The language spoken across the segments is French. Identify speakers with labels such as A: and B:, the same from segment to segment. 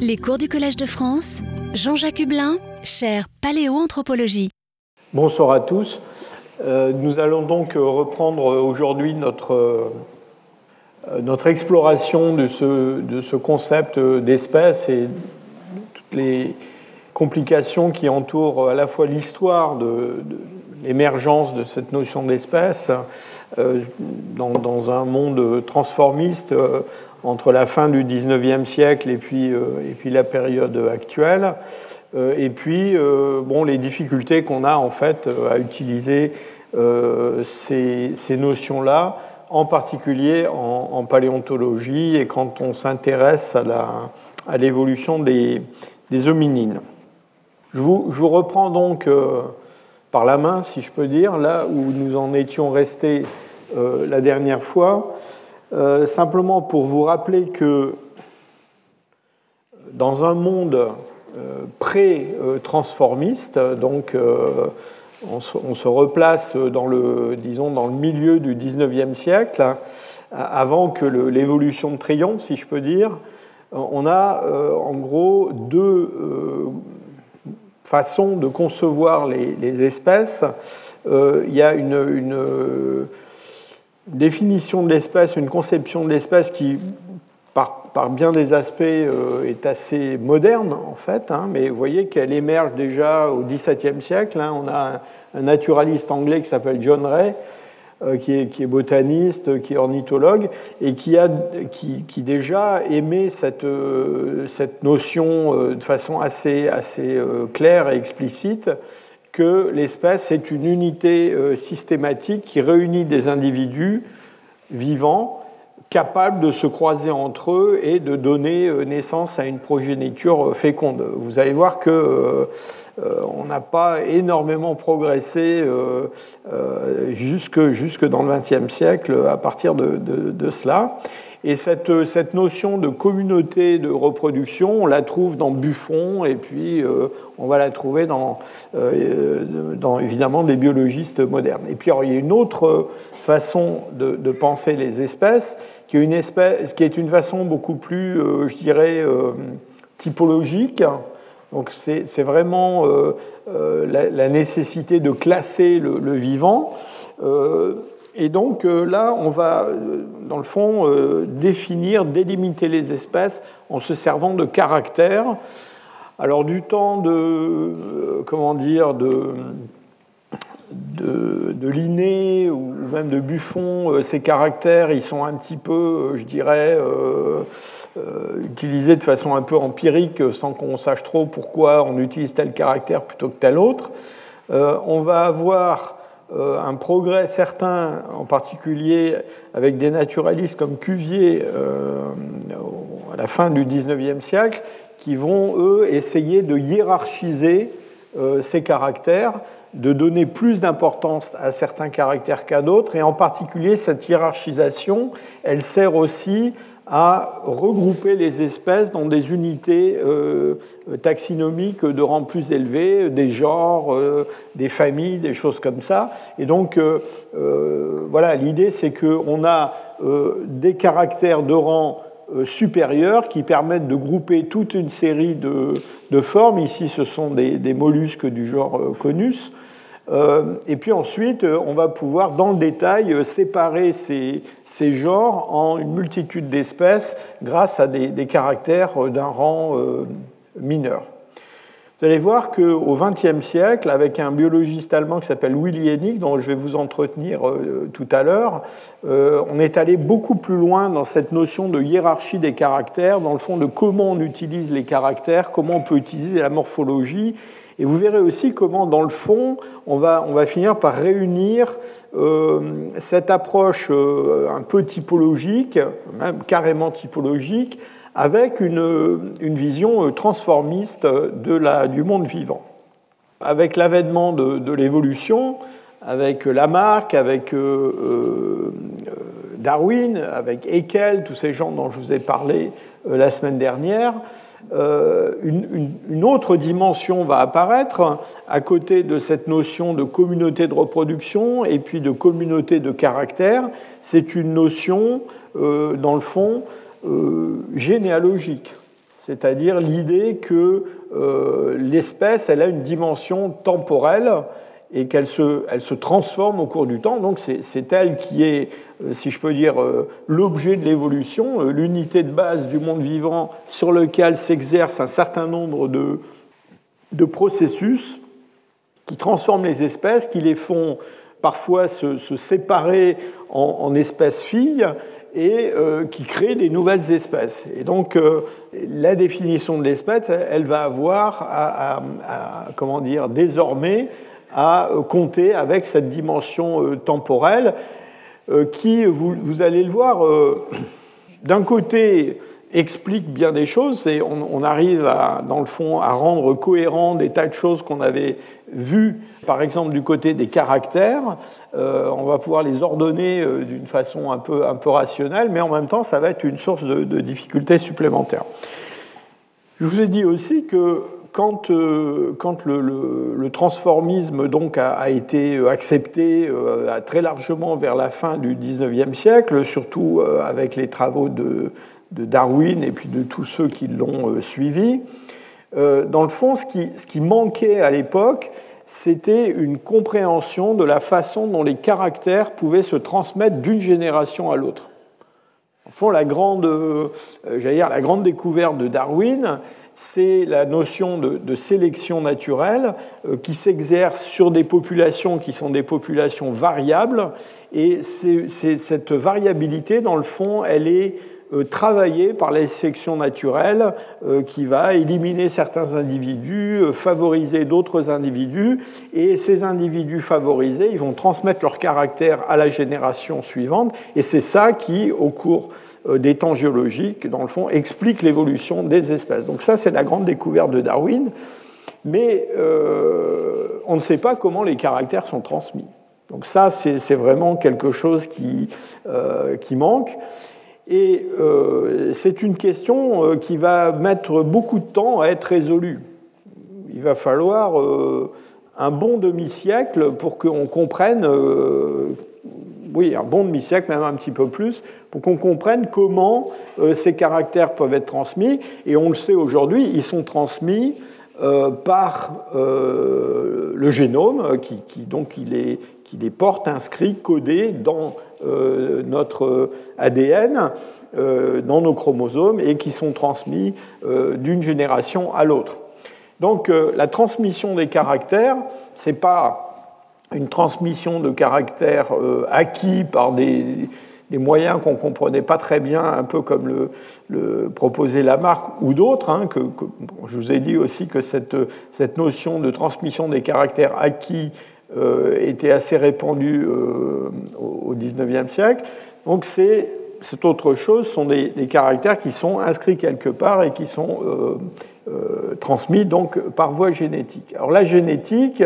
A: Les cours du Collège de France, Jean-Jacques Hublin, chaire Paléoanthropologie.
B: Bonsoir à tous. Euh, nous allons donc reprendre aujourd'hui notre, euh, notre exploration de ce, de ce concept d'espèce et toutes les complications qui entourent à la fois l'histoire de, l'émergence de cette notion d'espèce euh, dans, un monde transformiste entre la fin du 19e siècle et puis, euh, et puis la période actuelle. Euh, et puis, euh, bon, les difficultés qu'on a en fait à utiliser ces, ces notions-là, en particulier en, paléontologie et quand on s'intéresse à l'évolution à des, des, hominines. Je vous, je vous reprends donc par la main, si je peux dire, là où nous en étions restés la dernière fois. Euh, simplement pour vous rappeler que dans un monde euh, pré-transformiste, donc euh, on, se, replace dans le, disons, dans le milieu du 19e siècle, hein, avant que l'évolution de triomphe, si je peux dire, on a en gros deux façons de concevoir les, espèces. il y a une définition de l'espace, une conception de l'espace qui, par, bien des aspects, euh, est assez moderne, en fait, hein, mais vous voyez qu'elle émerge déjà au XVIIe siècle. Hein. on a un, naturaliste anglais qui s'appelle John Ray, euh, qui, est, qui, est, botaniste, qui est ornithologue, et qui, a, qui, qui déjà émet cette, euh, cette notion de façon assez, assez claire et explicite que l'espèce est une unité euh, systématique qui réunit des individus vivants capables de se croiser entre eux et de donner euh, naissance à une progéniture euh, féconde. Vous allez voir que on n'a pas énormément progressé jusque, jusque dans le XXe siècle à partir de, de cela. Et cette, cette, notion de communauté de reproduction, on la trouve dans Buffon, et puis euh, on va la trouver dans, euh, dans, évidemment des biologistes modernes. Et puis il y a une autre façon de, penser les espèces, qui est une, façon beaucoup plus, euh, je dirais, typologique. Donc c'est vraiment la, la, nécessité de classer le, vivant. Et donc euh, là, on va, euh, dans le fond, euh, définir, délimiter les espèces en se servant de caractères. Alors du temps de, comment dire, de, de, de Linné ou même de Buffon, ces caractères, ils sont un petit peu, je dirais, utilisés de façon un peu empirique, sans qu'on sache trop pourquoi on utilise tel caractère plutôt que tel autre. on va avoir euh, un progrès certain, en particulier avec des naturalistes comme Cuvier euh, à la fin du XIXe siècle, qui vont, eux, essayer de hiérarchiser euh, ces caractères, de donner plus d'importance à certains caractères qu'à d'autres, et en particulier cette hiérarchisation, elle sert aussi à regrouper les espèces dans des unités euh, taxinomiques de rang plus élevé, des genres, euh, des familles, des choses comme ça. Et donc, euh, voilà, l'idée, c'est qu'on a des caractères de rang supérieur qui permettent de grouper toute une série de, de formes. Ici, ce sont des, des mollusques du genre Conus. Euh, et puis ensuite, euh, on va pouvoir, dans le détail, euh, séparer ces, ces genres en une multitude d'espèces grâce à des caractères d'un rang mineur. Vous allez voir qu'au XXe siècle, avec un biologiste allemand qui s'appelle Willy Hennig, dont je vais vous entretenir tout à l'heure, on est allé beaucoup plus loin dans cette notion de hiérarchie des caractères, dans le fond de comment on utilise les caractères, comment on peut utiliser la morphologie. Et vous verrez aussi comment, dans le fond, on va, on va finir par réunir euh, cette approche euh, un peu typologique, même carrément typologique, avec une, vision euh, transformiste du monde vivant. Avec l'avènement de, l'évolution, avec Lamarck, avec Darwin, avec Haeckel, tous ces gens dont je vous ai parlé la semaine dernière, euh, une, autre dimension va apparaître à côté de cette notion de communauté de reproduction et puis de communauté de caractère. C'est une notion, euh, dans le fond, euh, généalogique. c'est-à-dire l'idée que l'espèce elle a une dimension temporelle et qu'elle se, elle se transforme au cours du temps. Donc c'est elle qui est, euh, si je peux dire, euh, l'objet de l'évolution, euh, l'unité de base du monde vivant sur lequel s'exerce un certain nombre de, de, processus qui transforment les espèces, qui les font parfois se, séparer en, espèces filles et qui créent des nouvelles espèces. Et donc la définition de l'espèce, elle va avoir à, comment dire, désormais à compter avec cette dimension euh, temporelle euh, qui, vous, allez le voir, euh, d'un côté explique bien des choses et on, arrive dans le fond à rendre cohérent des tas de choses qu'on avait vues, par exemple du côté des caractères. on va pouvoir les ordonner d'une façon un peu, un peu rationnelle, mais en même temps, ça va être une source de, de difficultés supplémentaires. Je vous ai dit aussi que quand, euh, quand le, transformisme donc a, été accepté euh, très largement vers la fin du XIXe siècle, surtout euh, avec les travaux de, Darwin et puis de tous ceux qui l'ont suivi, dans le fond, ce qui, manquait à l'époque, c'était une compréhension de la façon dont les caractères pouvaient se transmettre d'une génération à l'autre. En fond, la grande, dire, la grande découverte de Darwin, c'est la notion de, sélection naturelle euh, qui s'exerce sur des populations qui sont des populations variables. Et cette variabilité, dans le fond, elle est euh, travaillée par la sélection naturelle euh, qui va éliminer certains individus, favoriser d'autres individus. Et ces individus favorisés, ils vont transmettre leur caractère à la génération suivante. Et c'est ça qui, au cours euh, des temps géologiques, dans le fond, explique l'évolution des espèces. Donc ça, c'est la grande découverte de Darwin, mais euh, on ne sait pas comment les caractères sont transmis. Donc ça, c'est vraiment quelque chose qui, euh, qui manque. Et c'est une question qui va mettre beaucoup de temps à être résolue. Il va falloir un bon demi-siècle pour qu'on comprenne oui, un bon demi-siècle, même un petit peu plus, pour qu'on comprenne comment euh, ces caractères peuvent être transmis. Et on le sait aujourd'hui, ils sont transmis euh, par euh, le génome, qui, donc il les, qui les porte inscrits, codés dans notre ADN, dans nos chromosomes, et qui sont transmis d'une génération à l'autre. Donc la transmission des caractères, c'est pas une transmission de caractères euh, acquis par des, moyens qu'on ne comprenait pas très bien, un peu comme le, proposait Lamarck ou d'autres. Hein, que, je vous ai dit aussi que cette, notion de transmission des caractères acquis euh, était assez répandue euh, au XIXe siècle. Donc c'est cette autre chose, sont des, caractères qui sont inscrits quelque part et qui sont transmis donc par voie génétique. Alors la génétique,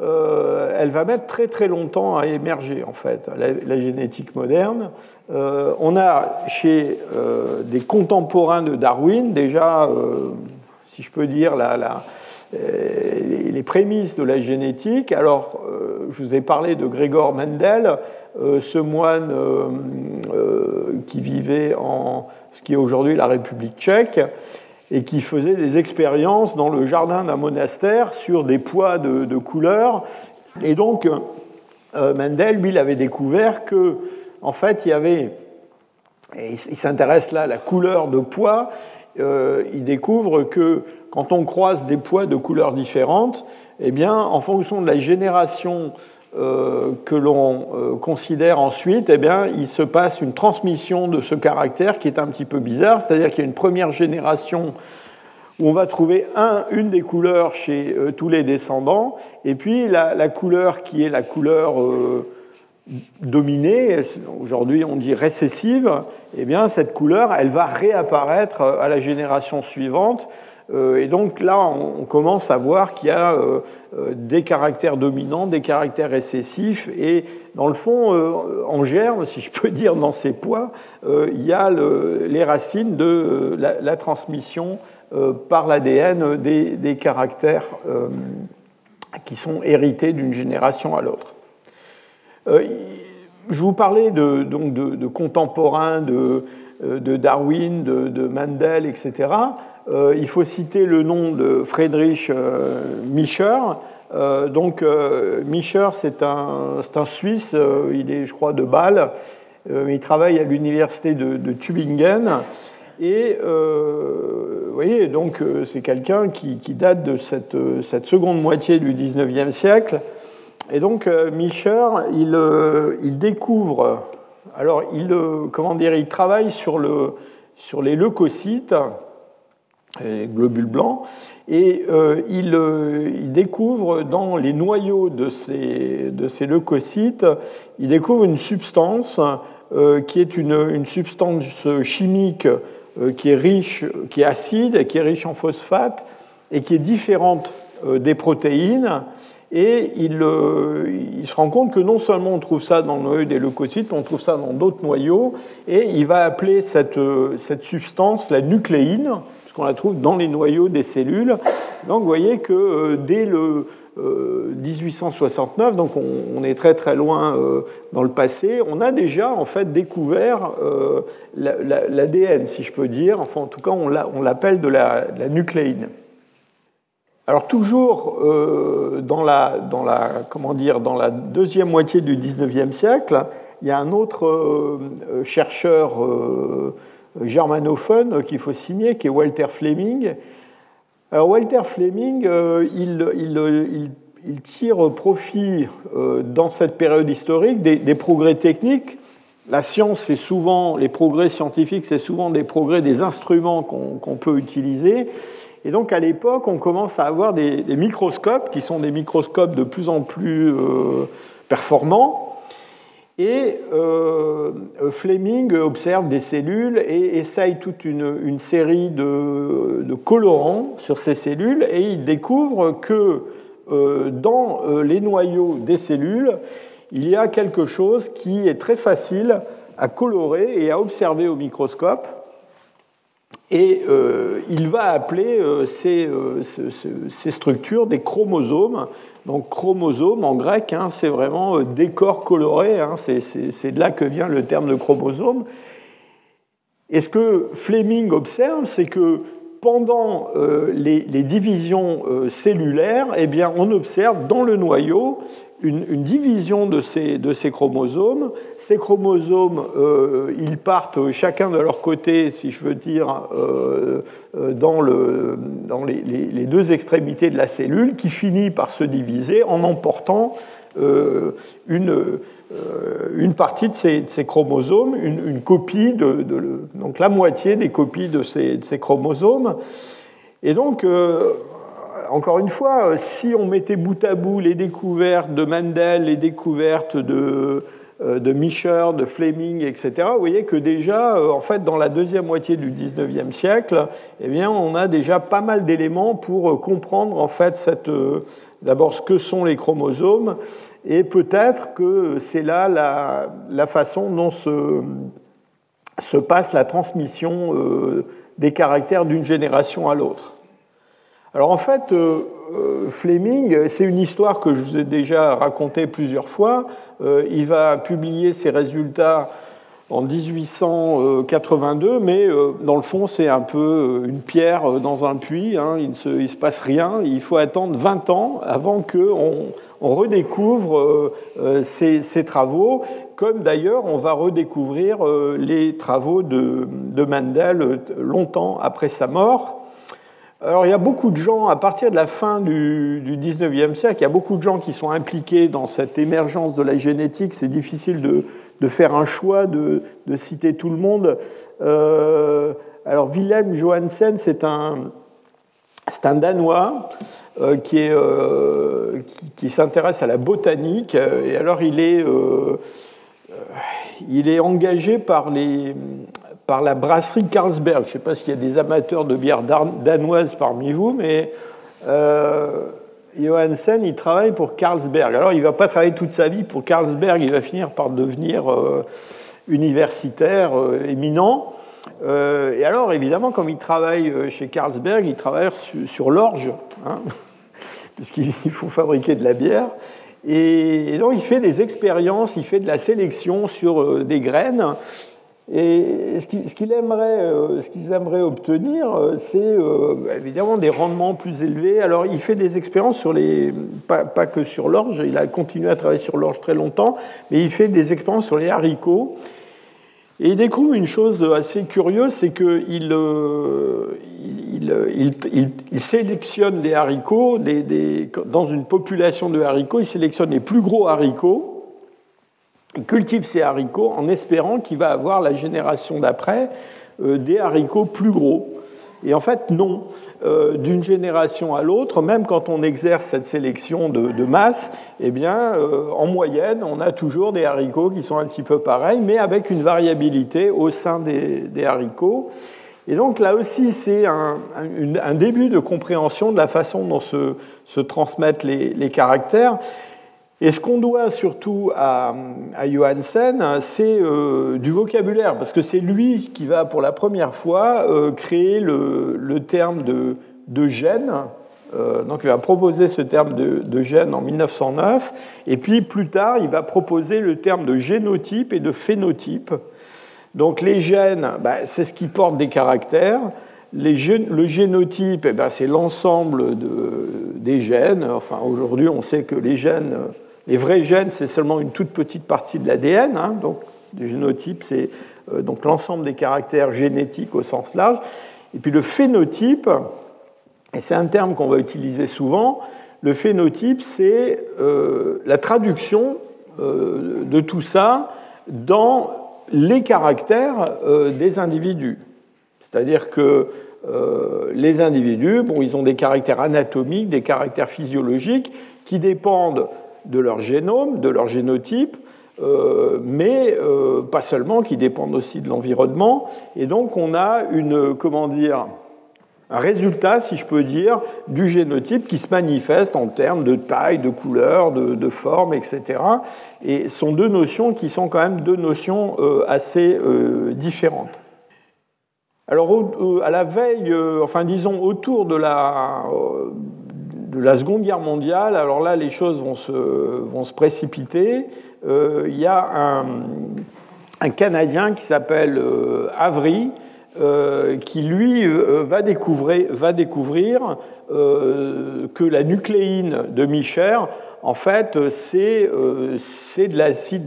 B: euh, elle va mettre très très longtemps à émerger en fait, la, génétique moderne. Euh, on a chez euh, des contemporains de Darwin déjà, si je peux dire, les prémices de la génétique. Alors, je vous ai parlé de Grégor Mendel, ce moine qui vivait en ce qui est aujourd'hui la République tchèque et qui faisait des expériences dans le jardin d'un monastère sur des poids de, couleurs. Et donc, euh, Mendel, lui, il avait découvert que, en fait, il y avait, il s'intéresse là à la couleur de poids, euh, il découvre que quand on croise des poids de couleurs différentes, eh bien, en fonction de la génération euh, que l'on euh, considère ensuite, eh bien, il se passe une transmission de ce caractère qui est un petit peu bizarre, c'est-à-dire qu'il y a une première génération où on va trouver un, une des couleurs chez euh, tous les descendants, et puis la, couleur qui est la couleur dominée, aujourd'hui on dit récessive, eh bien, cette couleur, elle va réapparaître à la génération suivante. Et donc là, on commence à voir qu'il y a euh, des caractères dominants, des caractères récessifs, et dans le fond, euh, en germe, si je peux dire, dans ces poids, euh, il y a les racines de la, transmission par l'ADN des, caractères qui sont hérités d'une génération à l'autre. je vous parlais de, donc de, contemporains de, Darwin, de, Mendel, etc. il faut citer le nom de Friedrich Mischer. donc, Mischer, c'est un, un, Suisse, il est, je crois, de Bâle. il travaille à l'université de, Tübingen. Et vous voyez, donc c'est quelqu'un qui, date de cette, cette, seconde moitié du 19e siècle. Et donc, Mischer, il, il découvre alors, il, euh, comment dire, il travaille sur, le, sur les leucocytes, globules blancs, et euh, il, euh, il, découvre dans les noyaux de ces, de ces leucocytes, il découvre une substance qui est une, une, substance chimique qui est riche, qui est acide, qui est riche en phosphate et qui est différente des protéines et euh, il, se rend compte que non seulement on trouve ça dans le noyau des leucocytes, mais on trouve ça dans d'autres noyaux. Et il va appeler cette, euh, cette substance la nucléine, puisqu'on la trouve dans les noyaux des cellules. Donc vous voyez que euh, dès le 1869, donc on, est très très loin dans le passé, on a déjà en fait découvert l'ADN, si je peux dire. Enfin, en tout cas, on l'appelle de la, nucléine. Alors toujours euh, dans, la, dans, la, comment dire, dans la deuxième moitié du XIXe siècle, il y a un autre euh, chercheur euh, germanophone qu'il faut signer, qui est Walter Fleming. Alors Walter Fleming, il, il, tire profit dans cette période historique des, des progrès techniques. La science, c'est souvent, les progrès scientifiques, c'est souvent des progrès des instruments qu'on peut utiliser. Et donc à l'époque, on commence à avoir des, microscopes qui sont des microscopes de plus en plus euh, performants. Et euh, Fleming observe des cellules et essaye toute une, série de, colorants sur ces cellules et il découvre que euh, dans les noyaux des cellules, il y a quelque chose qui est très facile à colorer et à observer au microscope. Et euh, il va appeler euh, euh, ces, structures des chromosomes. Donc chromosome en grec, hein, c'est vraiment décor coloré, hein, c'est de là que vient le terme de chromosome. Et ce que Fleming observe, c'est que pendant les, divisions cellulaires, eh bien, on observe dans le noyau une, division de ces, de ces, chromosomes. Ces chromosomes, euh, ils partent chacun de leur côté, si je veux dire, euh, euh, dans, le, dans les, les, deux extrémités de la cellule, qui finit par se diviser en emportant une, une partie de ces, de ces chromosomes, une, une copie, de, donc la moitié des copies de ces, de ces chromosomes. Et donc, encore une fois, euh, si on mettait bout à bout les découvertes de Mendel, les découvertes de, euh, de Mischer, de Fleming, etc., vous voyez que déjà, euh, en fait, dans la deuxième moitié du XIXe siècle, eh on a déjà pas mal d'éléments pour comprendre en fait cette, d'abord ce que sont les chromosomes, et peut-être que c'est là la, façon dont se passe la transmission des caractères d'une génération à l'autre. Alors en fait, euh, euh, Fleming, c'est une histoire que je vous ai déjà racontée plusieurs fois. Euh, il va publier ses résultats en 1882, mais dans le fond, c'est un peu une pierre dans un puits. Hein. il ne se, se, passe rien. Il faut attendre 20 ans avant qu'on on redécouvre ses, travaux, comme d'ailleurs on va redécouvrir les travaux de, de Mendel longtemps après sa mort. Alors il y a beaucoup de gens, à partir de la fin du, du 19e siècle, il y a beaucoup de gens qui sont impliqués dans cette émergence de la génétique. C'est difficile de, faire un choix, de, citer tout le monde. Euh, alors Wilhelm Johansen, c'est un, un Danois euh, qui, est, euh, qui, s'intéresse à la botanique. Et alors il est, il est engagé par les, par la brasserie Carlsberg. Je ne sais pas s'il y a des amateurs de bière danoise parmi vous, mais euh, Johansen, il travaille pour Carlsberg. Alors, il ne va pas travailler toute sa vie pour Carlsberg, il va finir par devenir euh, universitaire euh, éminent. Et alors, évidemment, comme il travaille chez Carlsberg, il travaille sur, l'orge, hein, puisqu'il faut fabriquer de la bière. Et donc, il fait des expériences, il fait de la sélection sur des graines. Et ce qu'ils aimeraient, euh, aimeraient, obtenir, euh, c'est euh, évidemment des rendements plus élevés. Alors, il fait des expériences sur les, pas, que sur l'orge, il a continué à travailler sur l'orge très longtemps, mais il fait des expériences sur les haricots. Et il découvre une chose assez curieuse, c'est qu'il il, sélectionne des haricots, dans une population de haricots, il sélectionne les plus gros haricots, il cultive ces haricots en espérant qu'il va avoir la génération d'après euh, des haricots plus gros. Et en fait, non. Euh, d'une génération à l'autre, même quand on exerce cette sélection de, masse, eh bien, euh, en moyenne, on a toujours des haricots qui sont un petit peu pareils, mais avec une variabilité au sein des, haricots. Et donc là aussi, c'est un, début de compréhension de la façon dont se, transmettent les caractères. Et ce qu'on doit surtout à, Johansen, c'est euh, du vocabulaire, parce que c'est lui qui va pour la première fois euh, créer le, terme de, gène. Euh, donc il va proposer ce terme de, gène en 1909, et puis plus tard, il va proposer le terme de génotype et de phénotype. Donc les gènes, bah, c'est ce qui porte des caractères. le génotype, eh ben, c'est l'ensemble des gènes. Enfin, aujourd'hui, on sait que les gènes les vrais gènes, c'est seulement une toute petite partie de l'ADN. Hein, donc, le génotype, c'est euh, donc l'ensemble des caractères génétiques au sens large. Et puis le phénotype, et c'est un terme qu'on va utiliser souvent, le phénotype, c'est euh, la traduction euh, de tout ça dans les caractères des individus. C'est-à-dire que les individus, bon, ils ont des caractères anatomiques, des caractères physiologiques qui dépendent de leur génome, de leur génotype, euh, mais euh, pas seulement, qui dépendent aussi de l'environnement. Et donc on a une, comment dire, un résultat, si je peux dire, du génotype qui se manifeste en termes de taille, de couleur, de, forme, etc. Et ce sont deux notions qui sont quand même deux notions euh, assez différentes. Alors, à la veille, enfin disons autour de la, de la Seconde Guerre mondiale, alors là, les choses vont se, précipiter. Euh, il y a un, un Canadien qui s'appelle euh, Avery, euh, qui lui va découvrir, va découvrir que la nucléine de Micher, en fait, c'est de l'acide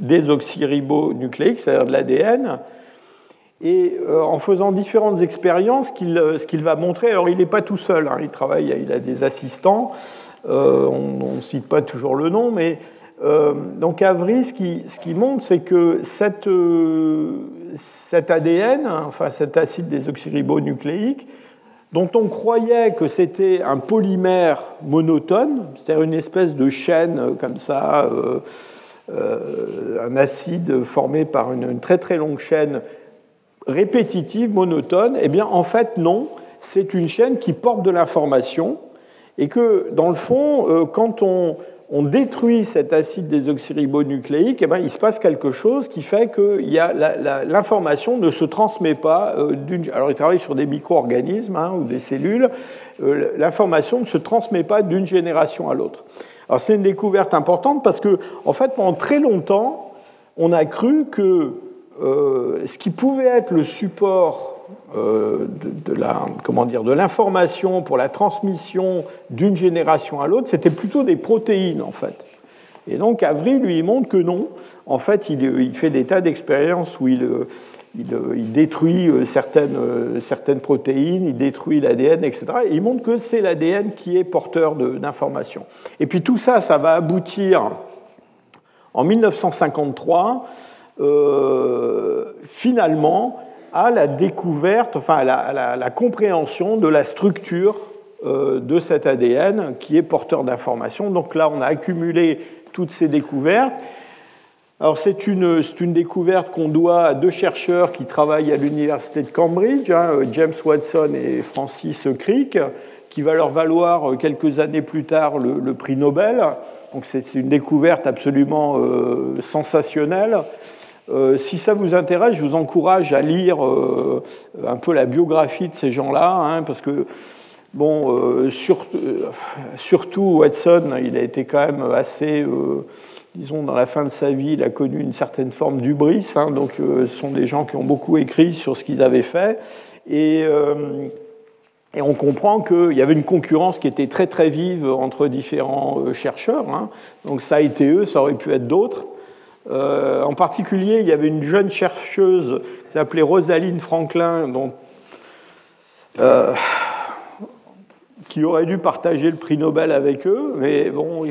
B: désoxyribonucléique, c'est-à-dire de l'ADN, et euh, en faisant différentes expériences, euh, ce qu'il va montrer, alors il n'est pas tout seul, hein, il travaille, il a des assistants, euh, on ne cite pas toujours le nom, mais donc Avry, ce qui, ce qui montre, c'est que cette, cet ADN, enfin cet acide désoxyribonucléique, dont on croyait que c'était un polymère monotone, c'est-à-dire une espèce de chaîne comme ça, un acide formé par une, très très longue chaîne répétitive, monotone, eh bien en fait non, c'est une chaîne qui porte de l'information et que dans le fond, euh, quand on, détruit cet acide désoxyribonucléique, eh bien, il se passe quelque chose qui fait que l'information ne se transmet pas euh. Alors il travaille sur des micro-organismes hein, ou des cellules, euh, l'information ne se transmet pas d'une génération à l'autre. Alors c'est une découverte importante parce que en fait pendant très longtemps, on a cru que euh, ce qui pouvait être le support euh, de, l'information pour la transmission d'une génération à l'autre, c'était plutôt des protéines en fait. Et donc Avril lui montre que non. En fait, il, fait des tas d'expériences où il, il, détruit euh, certaines, certaines protéines, il détruit l'ADN, etc. Et il montre que c'est l'ADN qui est porteur d'informations. Et puis tout ça, ça va aboutir en 1953 euh, finalement à la découverte, enfin à la, compréhension de la structure euh, de cet ADN qui est porteur d'informations. Donc là, on a accumulé toutes ces découvertes. Alors c'est une, une, découverte qu'on doit à deux chercheurs qui travaillent à l'université de Cambridge, hein, James Watson et Francis Crick, qui va leur valoir quelques années plus tard le, prix Nobel. Donc c'est une découverte absolument euh, sensationnelle. Euh, si ça vous intéresse, je vous encourage à lire euh, un peu la biographie de ces gens-là, hein, parce que, bon, euh, surtout Watson, il a été quand même assez, disons, dans la fin de sa vie, il a connu une certaine forme d'ubris. Hein, donc, ce sont des gens qui ont beaucoup écrit sur ce qu'ils avaient fait. Et, on comprend qu'il y avait une concurrence qui était très très vive entre différents chercheurs. Hein. Donc, ça a été eux, ça aurait pu être d'autres. En particulier, il y avait une jeune chercheuse qui s'appelait Rosaline Franklin, dont qui aurait dû partager le prix Nobel avec eux, mais bon,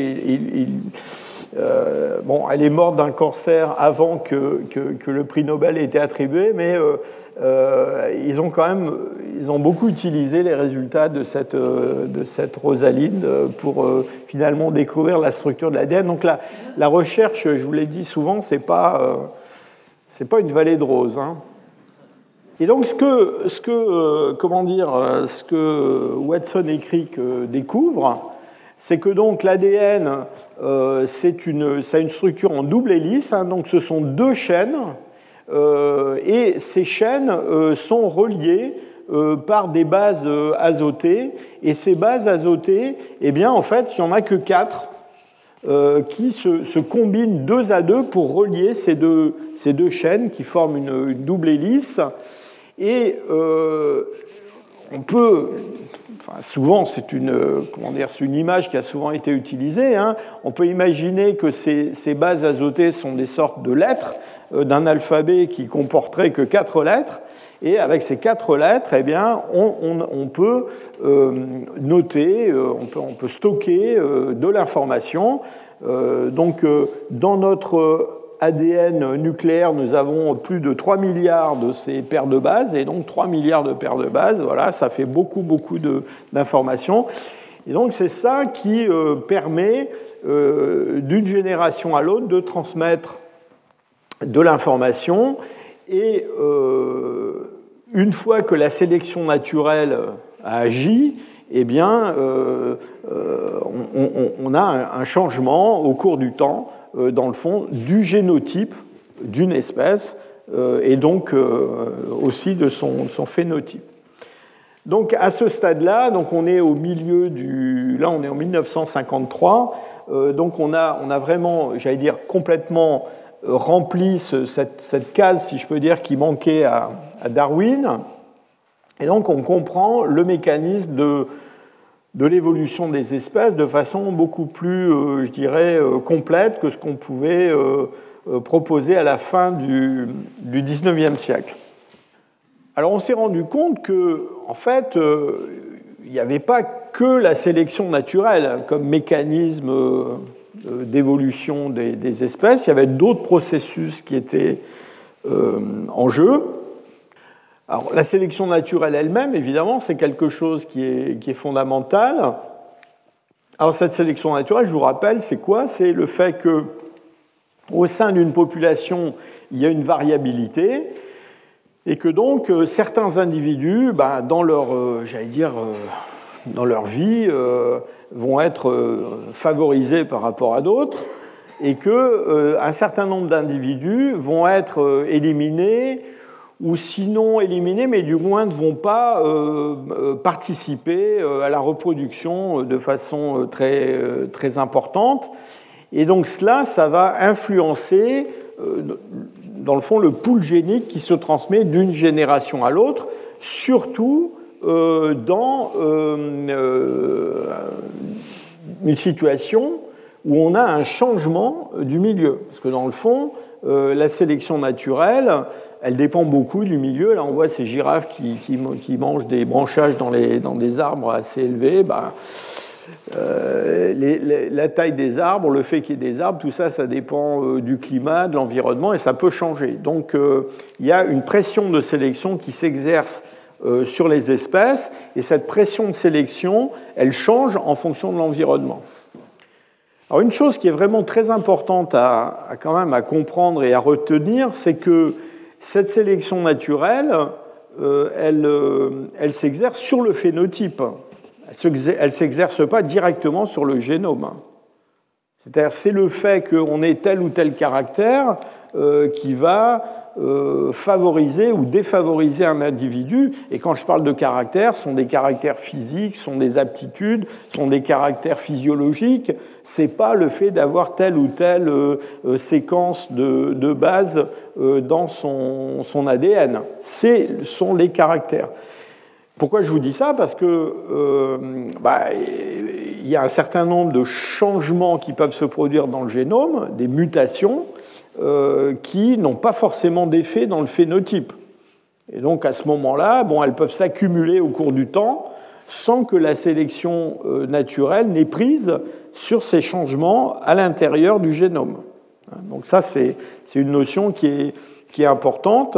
B: euh, elle est morte d'un cancer avant que, que, le prix Nobel ait été attribué, mais euh, euh, ils ont quand même ils ont beaucoup utilisé les résultats de cette, de cette Rosaline pour finalement découvrir la structure de l'ADN. Donc la, la recherche, je vous l'ai dit souvent, c'est pas c'est pas une vallée de roses. Hein. Et donc, ce que, ce que, euh, comment dire, euh, ce que Watson écrit que découvre, c'est que donc l'ADN, euh, une, ça a une structure en double hélice, hein, donc ce sont deux chaînes, et ces chaînes sont reliées par des bases azotées, et ces bases azotées, eh bien, en fait, il n'y en a que quatre qui se, combinent deux à deux pour relier ces deux, ces deux chaînes qui forment une, double hélice. Et euh, on peut, enfin, souvent c'est une, une image qui a souvent été utilisée, hein. on peut imaginer que ces, bases azotées sont des sortes de lettres euh, d'un alphabet qui comporterait que quatre lettres, et avec ces quatre lettres, eh bien, on, peut euh, noter, euh, on peut, stocker euh, de l'information. donc, dans notre ADN nucléaire, nous avons plus de 3 milliards de ces paires de bases, et donc 3 milliards de paires de bases, voilà, ça fait beaucoup, beaucoup d'informations. Et donc c'est ça qui euh, permet euh, d'une génération à l'autre de transmettre de l'information, et euh, une fois que la sélection naturelle a agi, eh bien, on, a un changement au cours du temps euh, dans le fond, du génotype d'une espèce euh, et donc euh, aussi de son, son, phénotype. Donc à ce stade-là, donc on est au milieu du, là on est en 1953, donc on a, on a vraiment, j'allais dire, complètement rempli cette, case, si je peux dire, qui manquait à, Darwin. Et donc on comprend le mécanisme de, de l'évolution des espèces de façon beaucoup plus, euh, je dirais, euh, complète que ce qu'on pouvait euh, proposer à la fin du, du 19e siècle. Alors on s'est rendu compte que, en fait, il n'y avait pas que la sélection naturelle comme mécanisme d'évolution des, espèces, il y avait d'autres processus qui étaient en jeu. Alors, la sélection naturelle elle-même, évidemment, c'est quelque chose qui est, qui est, fondamental. Alors, cette sélection naturelle, je vous rappelle, c'est quoi? C'est le fait que, au sein d'une population, il y a une variabilité, et que donc euh, certains individus, ben, dans leur, euh, j'allais dire, euh, dans leur vie, vont être favorisés par rapport à d'autres, et que un certain nombre d'individus vont être éliminés ou sinon éliminés, mais du moins ne vont pas euh, euh, participer euh, à la reproduction de façon très, très importante. Et donc cela, ça va influencer, dans le fond, le pool génique qui se transmet d'une génération à l'autre, surtout dans une situation où on a un changement du milieu. Parce que dans le fond, la sélection naturelle, elle dépend beaucoup du milieu. Là, on voit ces girafes qui, mangent des branchages dans, des arbres assez élevés. Euh, la taille des arbres, le fait qu'il y ait des arbres, tout ça, ça dépend euh, du climat, de l'environnement, et ça peut changer. Donc, euh, il y a une pression de sélection qui s'exerce sur les espèces, et cette pression de sélection, elle change en fonction de l'environnement. Alors, une chose qui est vraiment très importante à, quand même à comprendre et à retenir, c'est que cette sélection naturelle, euh, euh, elle, s'exerce sur le phénotype. Elle ne s'exerce pas directement sur le génome. C'est-à-dire c'est le fait qu'on ait tel ou tel caractère qui va euh, favoriser ou défavoriser un individu. Et quand je parle de caractères, ce sont des caractères physiques, ce sont des aptitudes, ce sont des caractères physiologiques. C'est pas le fait d'avoir telle ou telle euh, euh, séquence de, de base dans son, son ADN. Ce sont les caractères. Pourquoi je vous dis ça? Parce que bah, il y a un certain nombre de changements qui peuvent se produire dans le génome, des mutations, qui n'ont pas forcément d'effet dans le phénotype. Et donc à ce moment-là, bon, elles peuvent s'accumuler au cours du temps sans que la sélection euh, naturelle n'ait prise sur ces changements à l'intérieur du génome. Donc ça, c'est une notion qui est, qui est importante.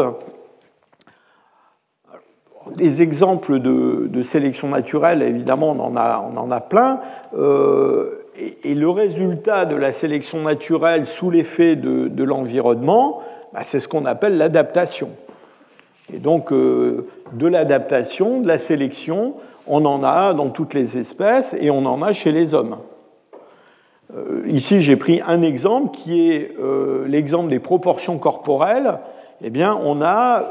B: Des exemples de, de, sélection naturelle, évidemment, on en a, on en a plein. Euh, et, le résultat de la sélection naturelle sous l'effet de, l'environnement, bah, c'est ce qu'on appelle l'adaptation. Et donc, euh, de l'adaptation, de la sélection, on en a dans toutes les espèces et on en a chez les hommes. Euh, ici, j'ai pris un exemple qui est euh, l'exemple des proportions corporelles. Eh bien, on a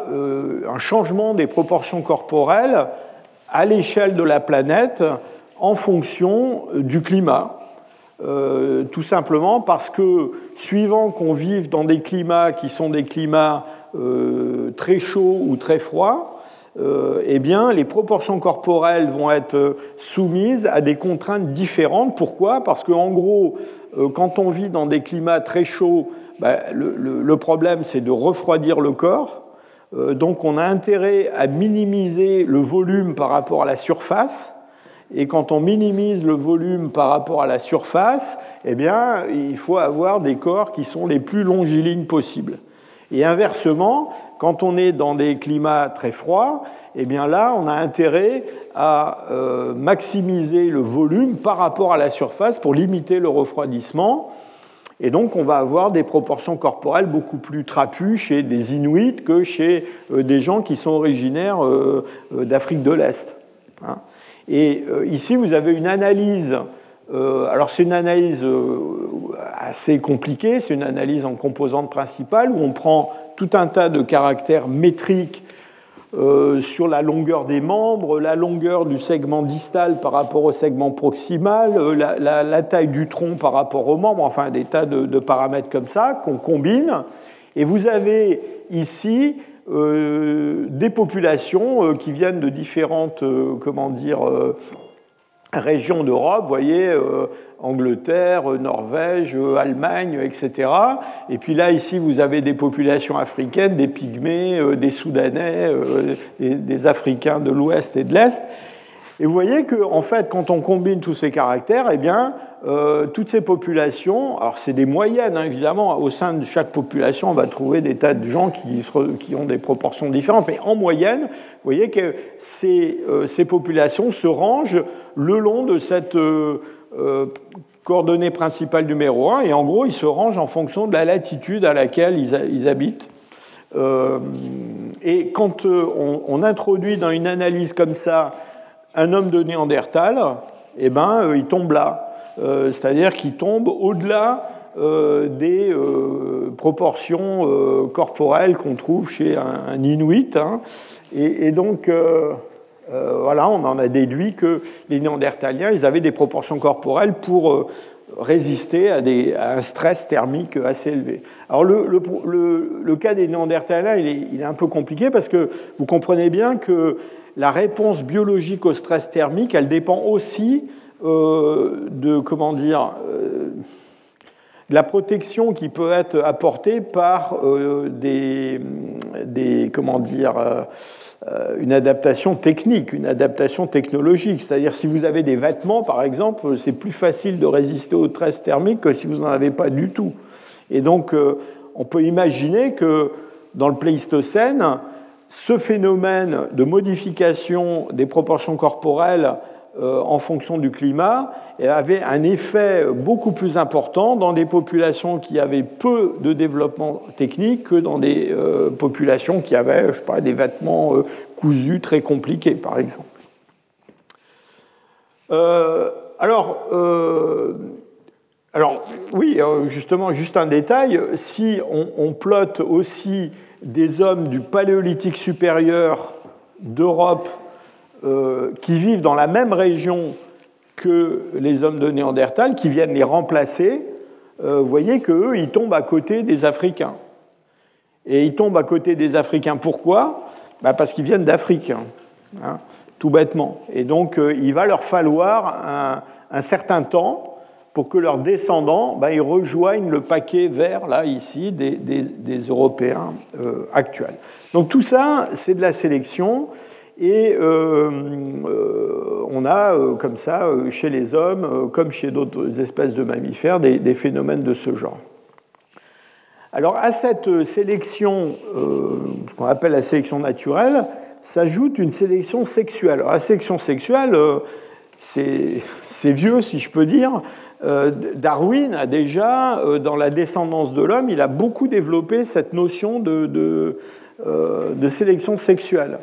B: un changement des proportions corporelles à l'échelle de la planète en fonction du climat. Euh, tout simplement parce que suivant qu'on vive dans des climats qui sont des climats euh, très chauds ou très froids, euh, eh bien, les proportions corporelles vont être soumises à des contraintes différentes. Pourquoi? Parce qu'en gros, quand on vit dans des climats très chauds, ben, le, le, problème c'est de refroidir le corps. donc on a intérêt à minimiser le volume par rapport à la surface et quand on minimise le volume par rapport à la surface, eh bien, il faut avoir des corps qui sont les plus longilignes possibles. Et inversement, quand on est dans des climats très froids, eh bien là, on a intérêt à euh, maximiser le volume par rapport à la surface pour limiter le refroidissement. Et donc, on va avoir des proportions corporelles beaucoup plus trapues chez des Inuits que chez euh, des gens qui sont originaires euh, d'Afrique de l'Est. Hein. Et euh, ici, vous avez une analyse. Euh, alors, c'est une analyse euh, assez compliquée, c'est une analyse en composantes principales où on prend tout un tas de caractères métriques sur la longueur des membres, la longueur du segment distal par rapport au segment proximal, la, taille du tronc par rapport aux membres, enfin des tas de, paramètres comme ça qu'on combine. Et vous avez ici des populations euh, qui viennent de différentes euh, comment dire, régions d'Europe, vous voyez, Angleterre, Norvège, Allemagne, etc. Et puis là, ici, vous avez des populations africaines, des pygmées, des Soudanais, des, Africains de l'Ouest et de l'Est. Et vous voyez que, en fait, quand on combine tous ces caractères, eh bien, euh, toutes ces populations, alors c'est des moyennes hein, évidemment, au sein de chaque population, on va trouver des tas de gens qui, ont des proportions différentes, mais en moyenne, vous voyez que ces, euh, populations se rangent le long de cette euh, coordonnée principale numéro 1, et en gros, ils se rangent en fonction de la latitude à laquelle ils, habitent. et quand on, on, introduit dans une analyse comme ça un homme de Néandertal, eh ben, il tombe là. Euh, c'est-à-dire qui tombe au-delà euh, des euh, proportions corporelles qu'on trouve chez un, Inuit. Hein. Et, donc, voilà, on en a déduit que les Néandertaliens, ils avaient des proportions corporelles pour résister à, des, un stress thermique assez élevé. Alors le, le, cas des Néandertaliens, il est, un peu compliqué parce que vous comprenez bien que la réponse biologique au stress thermique, elle dépend aussi de comment dire euh, la protection qui peut être apportée par euh, des, des, comment dire une adaptation technique, une adaptation technologique. C'est-à-dire si vous avez des vêtements, par exemple, c'est plus facile de résister au stress thermique que si vous n'en avez pas du tout. Et donc, on peut imaginer que dans le Pléistocène, ce phénomène de modification des proportions corporelles euh, en fonction du climat et avait un effet beaucoup plus important dans des populations qui avaient peu de développement technique que dans des euh, populations qui avaient, je des vêtements euh, cousus très compliqués, par exemple. alors, Alors oui, justement, juste un détail, si on, on plotte aussi des hommes du Paléolithique supérieur d'Europe euh, qui vivent dans la même région que les hommes de Néandertal, qui viennent les remplacer, euh, vous voyez qu'eux, ils tombent à côté des Africains. Et ils tombent à côté des Africains. Pourquoi? Bah, Parce qu'ils viennent d'Afrique, hein, tout bêtement. Et donc, euh, il va leur falloir un, certain temps pour que leurs descendants bah, ils rejoignent le paquet vert, là, ici, des, Européens actuels. Donc tout ça, c'est de la sélection. Et euh, euh, on a, euh, comme ça, chez les hommes, comme chez d'autres espèces de mammifères, des, phénomènes de ce genre. Alors à cette sélection, ce qu'on appelle la sélection naturelle, s'ajoute une sélection sexuelle. Alors, la sélection sexuelle, c'est vieux, si je peux dire. Darwin a déjà, dans la descendance de l'homme, il a beaucoup développé cette notion de, de sélection sexuelle.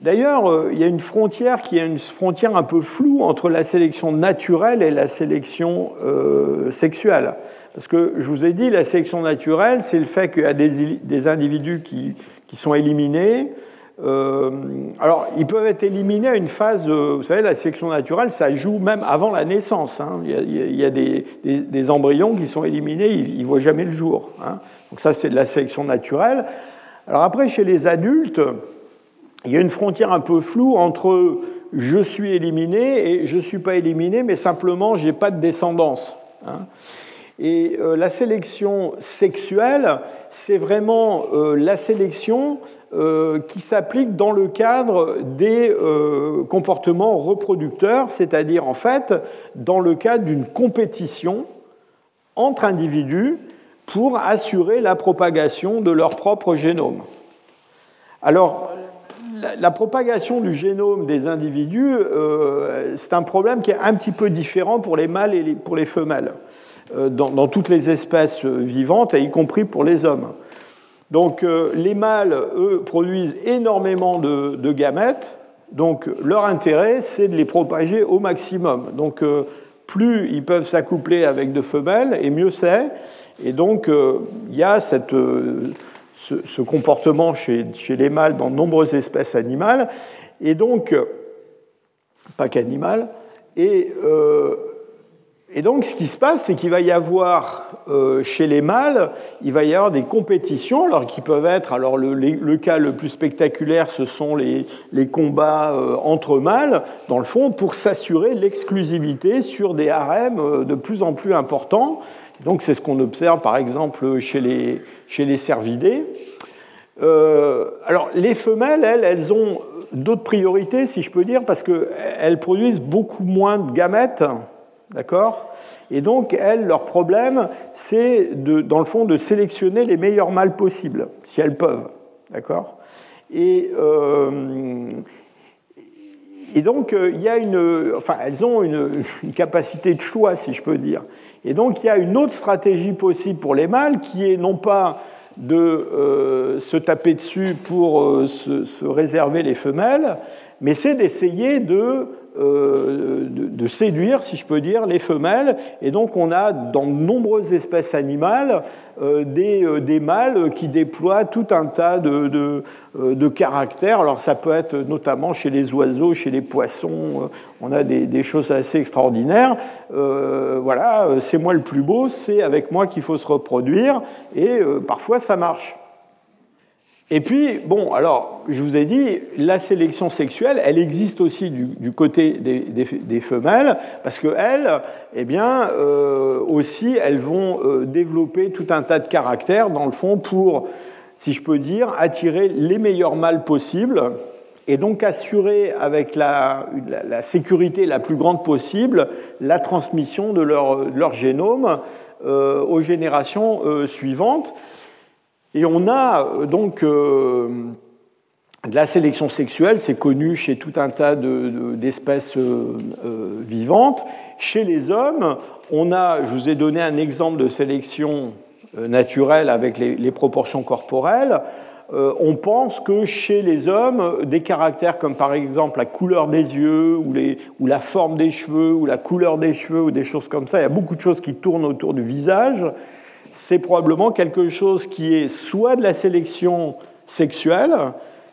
B: D'ailleurs, euh, il y a une frontière qui est une frontière un peu floue entre la sélection naturelle et la sélection euh, sexuelle. Parce que je vous ai dit, la sélection naturelle, c'est le fait qu'il y a des, individus qui, sont éliminés. Euh, alors, ils peuvent être éliminés à une phase, vous savez, la sélection naturelle, ça joue même avant la naissance. Hein. Il y a, des, embryons qui sont éliminés, ils ne voient jamais le jour. Hein. Donc ça, c'est de la sélection naturelle. Alors après, chez les adultes, il y a une frontière un peu floue entre je suis éliminé et je ne suis pas éliminé, mais simplement je n'ai pas de descendance. Hein. Et euh, la sélection sexuelle, c'est vraiment euh, la sélection euh, qui s'applique dans le cadre des comportements reproducteurs, c'est-à-dire en fait dans le cadre d'une compétition entre individus pour assurer la propagation de leur propre génome. Alors, la, propagation du génome des individus, euh, c'est un problème qui est un petit peu différent pour les mâles et pour les femelles, euh, dans, toutes les espèces vivantes, y compris pour les hommes. Donc euh, les mâles, eux, produisent énormément de, gamètes, donc leur intérêt, c'est de les propager au maximum. Donc plus ils peuvent s'accoupler avec de femelles, et mieux c'est. Et donc il y a cette ce, comportement chez, les mâles dans de nombreuses espèces animales, et donc, pas qu'animales, et, euh, et, donc ce qui se passe, c'est qu'il va y avoir euh, chez les mâles, il va y avoir des compétitions, alors qui peuvent être, alors le, cas le plus spectaculaire, ce sont les, combats euh, entre mâles, dans le fond, pour s'assurer l'exclusivité sur des harems de plus en plus importants. Donc c'est ce qu'on observe par exemple chez les, chez les cervidés. Euh, alors les femelles, elles, elles ont d'autres priorités, si je peux dire, parce qu'elles produisent beaucoup moins de gamètes, d'accord? Et donc, elles, leur problème, c'est, dans le fond, de sélectionner les meilleurs mâles possibles, si elles peuvent, d'accord? Et, euh, et donc, euh, il y a une, enfin, elles ont une, capacité de choix, si je peux dire. Et donc, il y a une autre stratégie possible pour les mâles, qui est non pas de euh, se taper dessus pour euh, se, réserver les femelles, mais c'est d'essayer de, euh, de, séduire, si je peux dire, les femelles. Et donc on a dans de nombreuses espèces animales des, des, mâles qui déploient tout un tas de, de, caractères. Alors ça peut être notamment chez les oiseaux, chez les poissons, on a des choses assez extraordinaires. voilà, c'est moi le plus beau, c'est avec moi qu'il faut se reproduire, et parfois ça marche. Et puis, bon, alors, je vous ai dit, la sélection sexuelle, elle existe aussi du, côté des, femelles, parce qu'elles, eh bien, euh, aussi, elles vont euh, développer tout un tas de caractères, dans le fond, pour, si je peux dire, attirer les meilleurs mâles possibles, et donc assurer avec la, sécurité la plus grande possible la transmission de leur, génome euh, aux générations suivantes. Et on a euh, donc euh, de la sélection sexuelle, c'est connu chez tout un tas d'espèces euh, vivantes. Chez les hommes, on a, je vous ai donné un exemple de sélection naturelle avec les, proportions corporelles. on pense que chez les hommes, des caractères comme par exemple la couleur des yeux ou, la forme des cheveux ou la couleur des cheveux ou des choses comme ça, il y a beaucoup de choses qui tournent autour du visage, c'est probablement quelque chose qui est soit de la sélection sexuelle,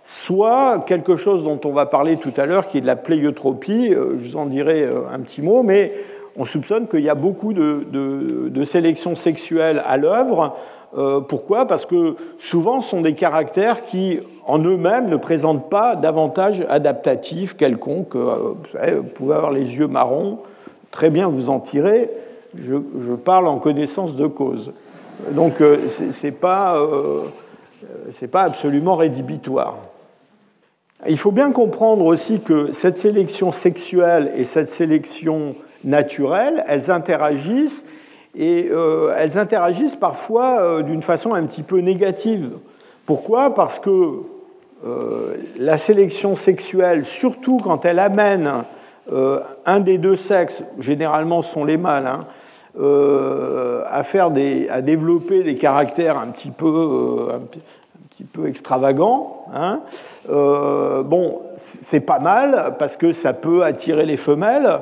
B: soit quelque chose dont on va parler tout à l'heure, qui est de la pléiotropie, euh, je vous en dirai euh, un petit mot, mais on soupçonne qu'il y a beaucoup de, sélection sexuelle à l'œuvre, euh, pourquoi? Parce que souvent, ce sont des caractères qui, en eux-mêmes, ne présentent pas d'avantage adaptatif quelconque. Euh, vous, pouvez avoir les yeux marrons, très bien vous en tirer. Je, parle en connaissance de cause. Donc, euh, ce n'est pas, pas absolument rédhibitoire. Il faut bien comprendre aussi que cette sélection sexuelle et cette sélection naturelle, elles interagissent et euh, elles interagissent parfois euh, d'une façon un petit peu négative. Pourquoi? Parce que euh, la sélection sexuelle, surtout quand elle amène un des deux sexes, généralement ce sont les mâles, hein, à, faire des, à développer des caractères un petit peu, un, petit peu extravagants, hein, bon, c'est pas mal parce que ça peut attirer les femelles,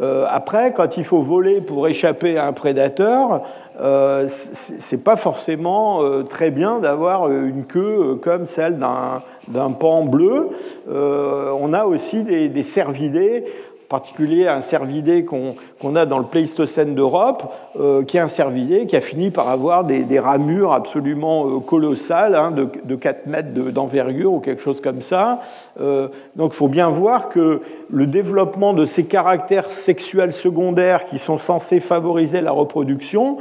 B: euh, après, quand il faut voler pour échapper à un prédateur, euh, c'est pas forcément euh, très bien d'avoir une queue comme celle d'un pan bleu. on a aussi des cervidés particulier un cervidé qu'on a dans le Pléistocène d'Europe, euh, qui est un cervidé qui a fini par avoir des, ramures absolument euh, colossales, hein, de, 4 mètres d'envergure ou quelque chose comme ça. Euh, donc il faut bien voir que le développement de ces caractères sexuels secondaires qui sont censés favoriser la reproduction,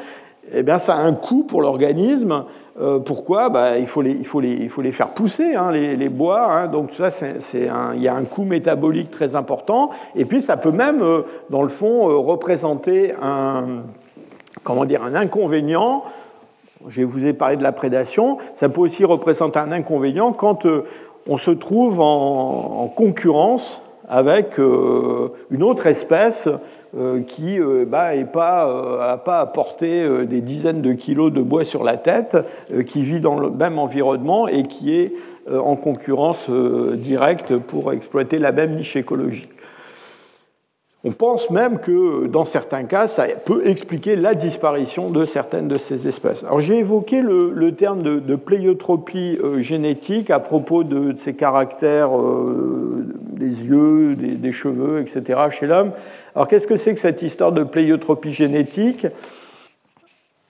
B: eh bien, ça a un coût pour l'organisme euh, pourquoi? Bah, il, faut les, il, faut les, il, faut les, faire pousser, hein, les, les, bois. Hein. donc ça, il y a un coût métabolique très important. Et puis ça peut même, euh, dans le fond, euh, représenter un, comment dire, un inconvénient. Je vous ai parlé de la prédation. Ça peut aussi représenter un inconvénient quand on se trouve en, en concurrence avec une autre espèce qui n'a euh, bah, pas, euh, pas apporté des dizaines de kilos de bois sur la tête, qui vit dans le même environnement et qui est en concurrence directe pour exploiter la même niche écologique. On pense même que dans certains cas, ça peut expliquer la disparition de certaines de ces espèces. J'ai évoqué le, terme de, pléiotropie génétique à propos de, ces caractères des yeux, des, cheveux, etc. chez l'homme. Alors qu'est-ce que c'est que cette histoire de pléiotropie génétique?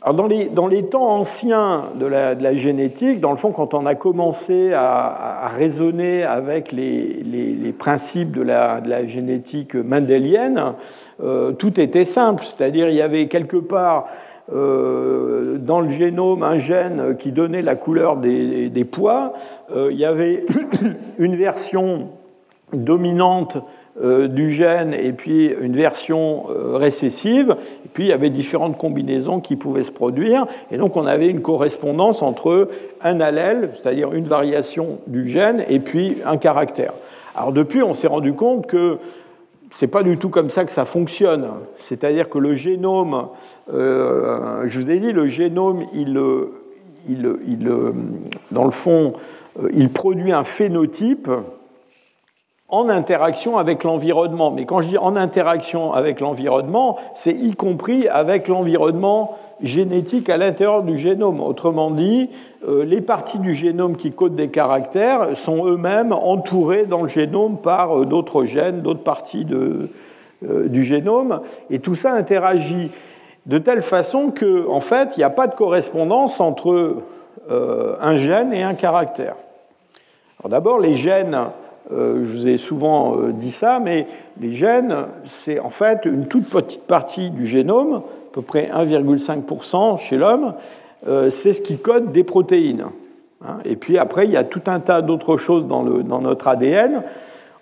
B: Alors dans, les, dans les, temps anciens de la, génétique, dans le fond, quand on a commencé à, raisonner avec les, les, principes de la, de la, génétique mendélienne, euh, tout était simple, c'est-à-dire il y avait quelque part euh, dans le génome un gène qui donnait la couleur des, des pois, euh, il y avait une version dominante du gène et puis une version euh, récessive, et puis il y avait différentes combinaisons qui pouvaient se produire, et donc on avait une correspondance entre un allèle, c'est-à-dire une variation du gène, et puis un caractère. Alors depuis, on s'est rendu compte que c'est pas du tout comme ça que ça fonctionne. C'est-à-dire que le génome, euh, je vous ai dit, le génome, il, il, il, dans le fond, il produit un phénotype en interaction avec l'environnement. Mais quand je dis en interaction avec l'environnement, c'est y compris avec l'environnement génétique à l'intérieur du génome. Autrement dit, euh, les parties du génome qui codent des caractères sont eux-mêmes entourées dans le génome par euh, d'autres gènes, d'autres parties euh, du génome, et tout ça interagit de telle façon qu'en en fait, il n'y a pas de correspondance entre un gène et un caractère. D'abord, les gènes je vous ai souvent euh, dit ça, mais les gènes, c'est en fait une toute petite partie du génome, à peu près 1,5% chez l'homme, euh, c'est ce qui code des protéines. Hein. Et puis après, il y a tout un tas d'autres choses dans, notre ADN,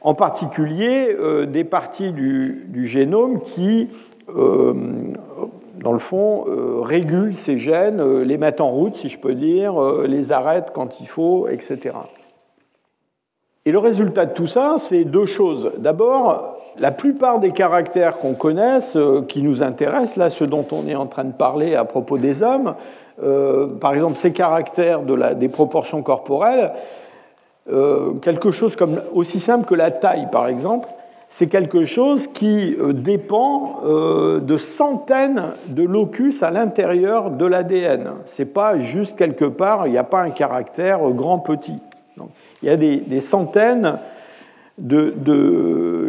B: en particulier des parties du, génome qui, dans le fond, régulent ces gènes, les mettent en route, si je peux dire, les arrêtent quand il faut, etc. Et le résultat de tout ça, c'est deux choses. D'abord, la plupart des caractères qu'on connaisse, euh, qui nous intéressent, là, ce dont on est en train de parler à propos des hommes, par exemple ces caractères de la, des proportions corporelles, quelque chose comme aussi simple que la taille, par exemple, c'est quelque chose qui euh, dépend euh, de centaines de locus à l'intérieur de l'ADN. Ce n'est pas juste quelque part, il n'y a pas un caractère grand-petit. Il y a des, centaines de,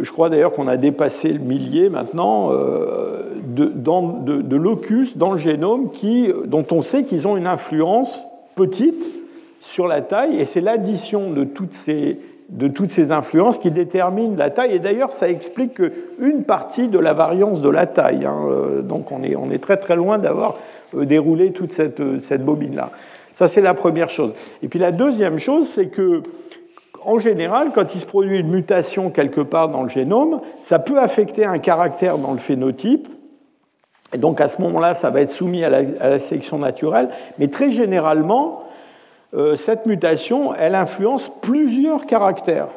B: je crois d'ailleurs qu'on a dépassé le millier maintenant, euh, de, locus dans le génome qui, dont on sait qu'ils ont une influence petite sur la taille, et c'est l'addition de toutes ces de toutes ces influences qui déterminent la taille. Et d'ailleurs, ça explique qu'une partie de la variance de la taille. Hein. Euh, donc on est, on est, très très loin d'avoir euh, déroulé toute cette, cette bobine-là. Ça, c'est la première chose. Et puis la deuxième chose, c'est que, en général, quand il se produit une mutation quelque part dans le génome, ça peut affecter un caractère dans le phénotype. Et donc à ce moment-là, ça va être soumis à la, sélection naturelle. Mais très généralement, euh, cette mutation, elle influence plusieurs caractères.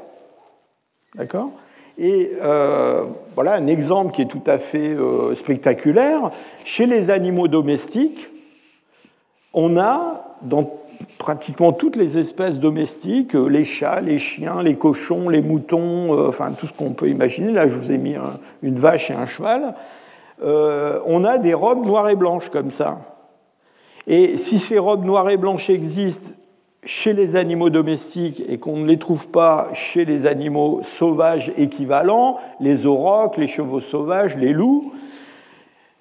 B: D'accord? Et euh, voilà un exemple qui est tout à fait euh, spectaculaire. Chez les animaux domestiques, on a dans pratiquement toutes les espèces domestiques, les chats, les chiens, les cochons, les moutons, enfin tout ce qu'on peut imaginer. Là, je vous ai mis une vache et un cheval. on a des robes noires et blanches comme ça. Et si ces robes noires et blanches existent chez les animaux domestiques et qu'on ne les trouve pas chez les animaux sauvages équivalents, les aurochs, les chevaux sauvages, les loups,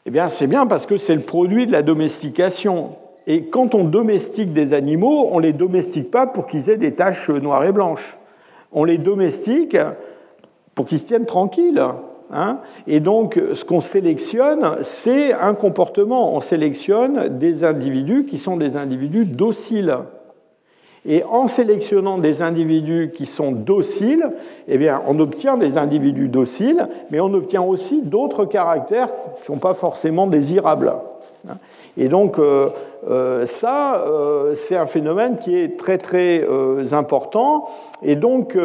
B: eh bien c'est bien parce que c'est le produit de la domestication. Et quand on domestique des animaux, on ne les domestique pas pour qu'ils aient des taches noires et blanches. On les domestique pour qu'ils se tiennent tranquilles. Hein. et donc, ce qu'on sélectionne, c'est un comportement. On sélectionne des individus qui sont des individus dociles. Et en sélectionnant des individus qui sont dociles, eh bien, on obtient des individus dociles, mais on obtient aussi d'autres caractères qui ne sont pas forcément désirables. Et donc, euh, ça, euh, c'est un phénomène qui est très très important. Et donc,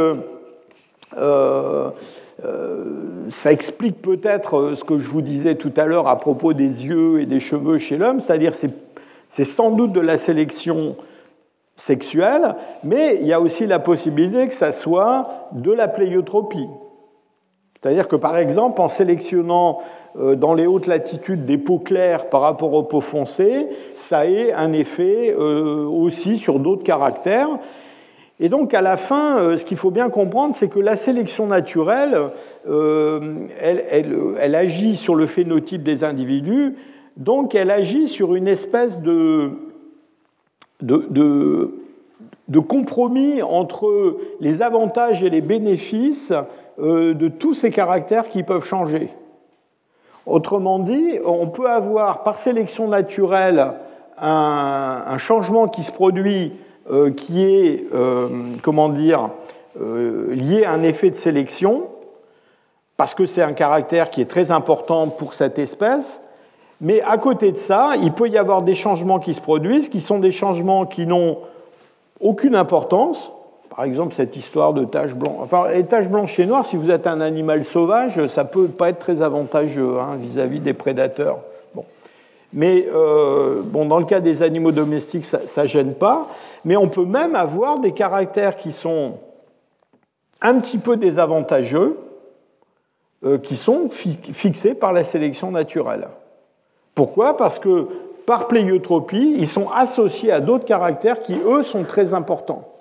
B: ça explique peut-être ce que je vous disais tout à l'heure à propos des yeux et des cheveux chez l'homme, c'est-à-dire c'est sans doute de la sélection sexuelle, mais il y a aussi la possibilité que ça soit de la pléiotropie. C'est-à-dire que par exemple, en sélectionnant euh, dans les hautes latitudes des peaux claires par rapport aux peaux foncées, ça ait un effet euh, aussi sur d'autres caractères. Et donc à la fin, euh, ce qu'il faut bien comprendre, c'est que la sélection naturelle, elle, agit sur le phénotype des individus, donc elle agit sur une espèce de, compromis entre les avantages et les bénéfices euh, de tous ces caractères qui peuvent changer. Autrement dit, on peut avoir par sélection naturelle un, changement qui se produit euh, qui est, euh, comment dire, lié à un effet de sélection, parce que c'est un caractère qui est très important pour cette espèce, mais à côté de ça, il peut y avoir des changements qui se produisent, qui sont des changements qui n'ont aucune importance. Par exemple, cette histoire de taches blanches. Enfin, les taches blanches et noires, si vous êtes un animal sauvage, ça ne peut pas être très avantageux hein, vis-à-vis des prédateurs. Mais euh, dans le cas des animaux domestiques, ça ne gêne pas. Mais on peut même avoir des caractères qui sont un petit peu désavantageux, euh, qui sont fixés par la sélection naturelle. Pourquoi? Parce que par pléiotropie, ils sont associés à d'autres caractères qui, eux, sont très importants.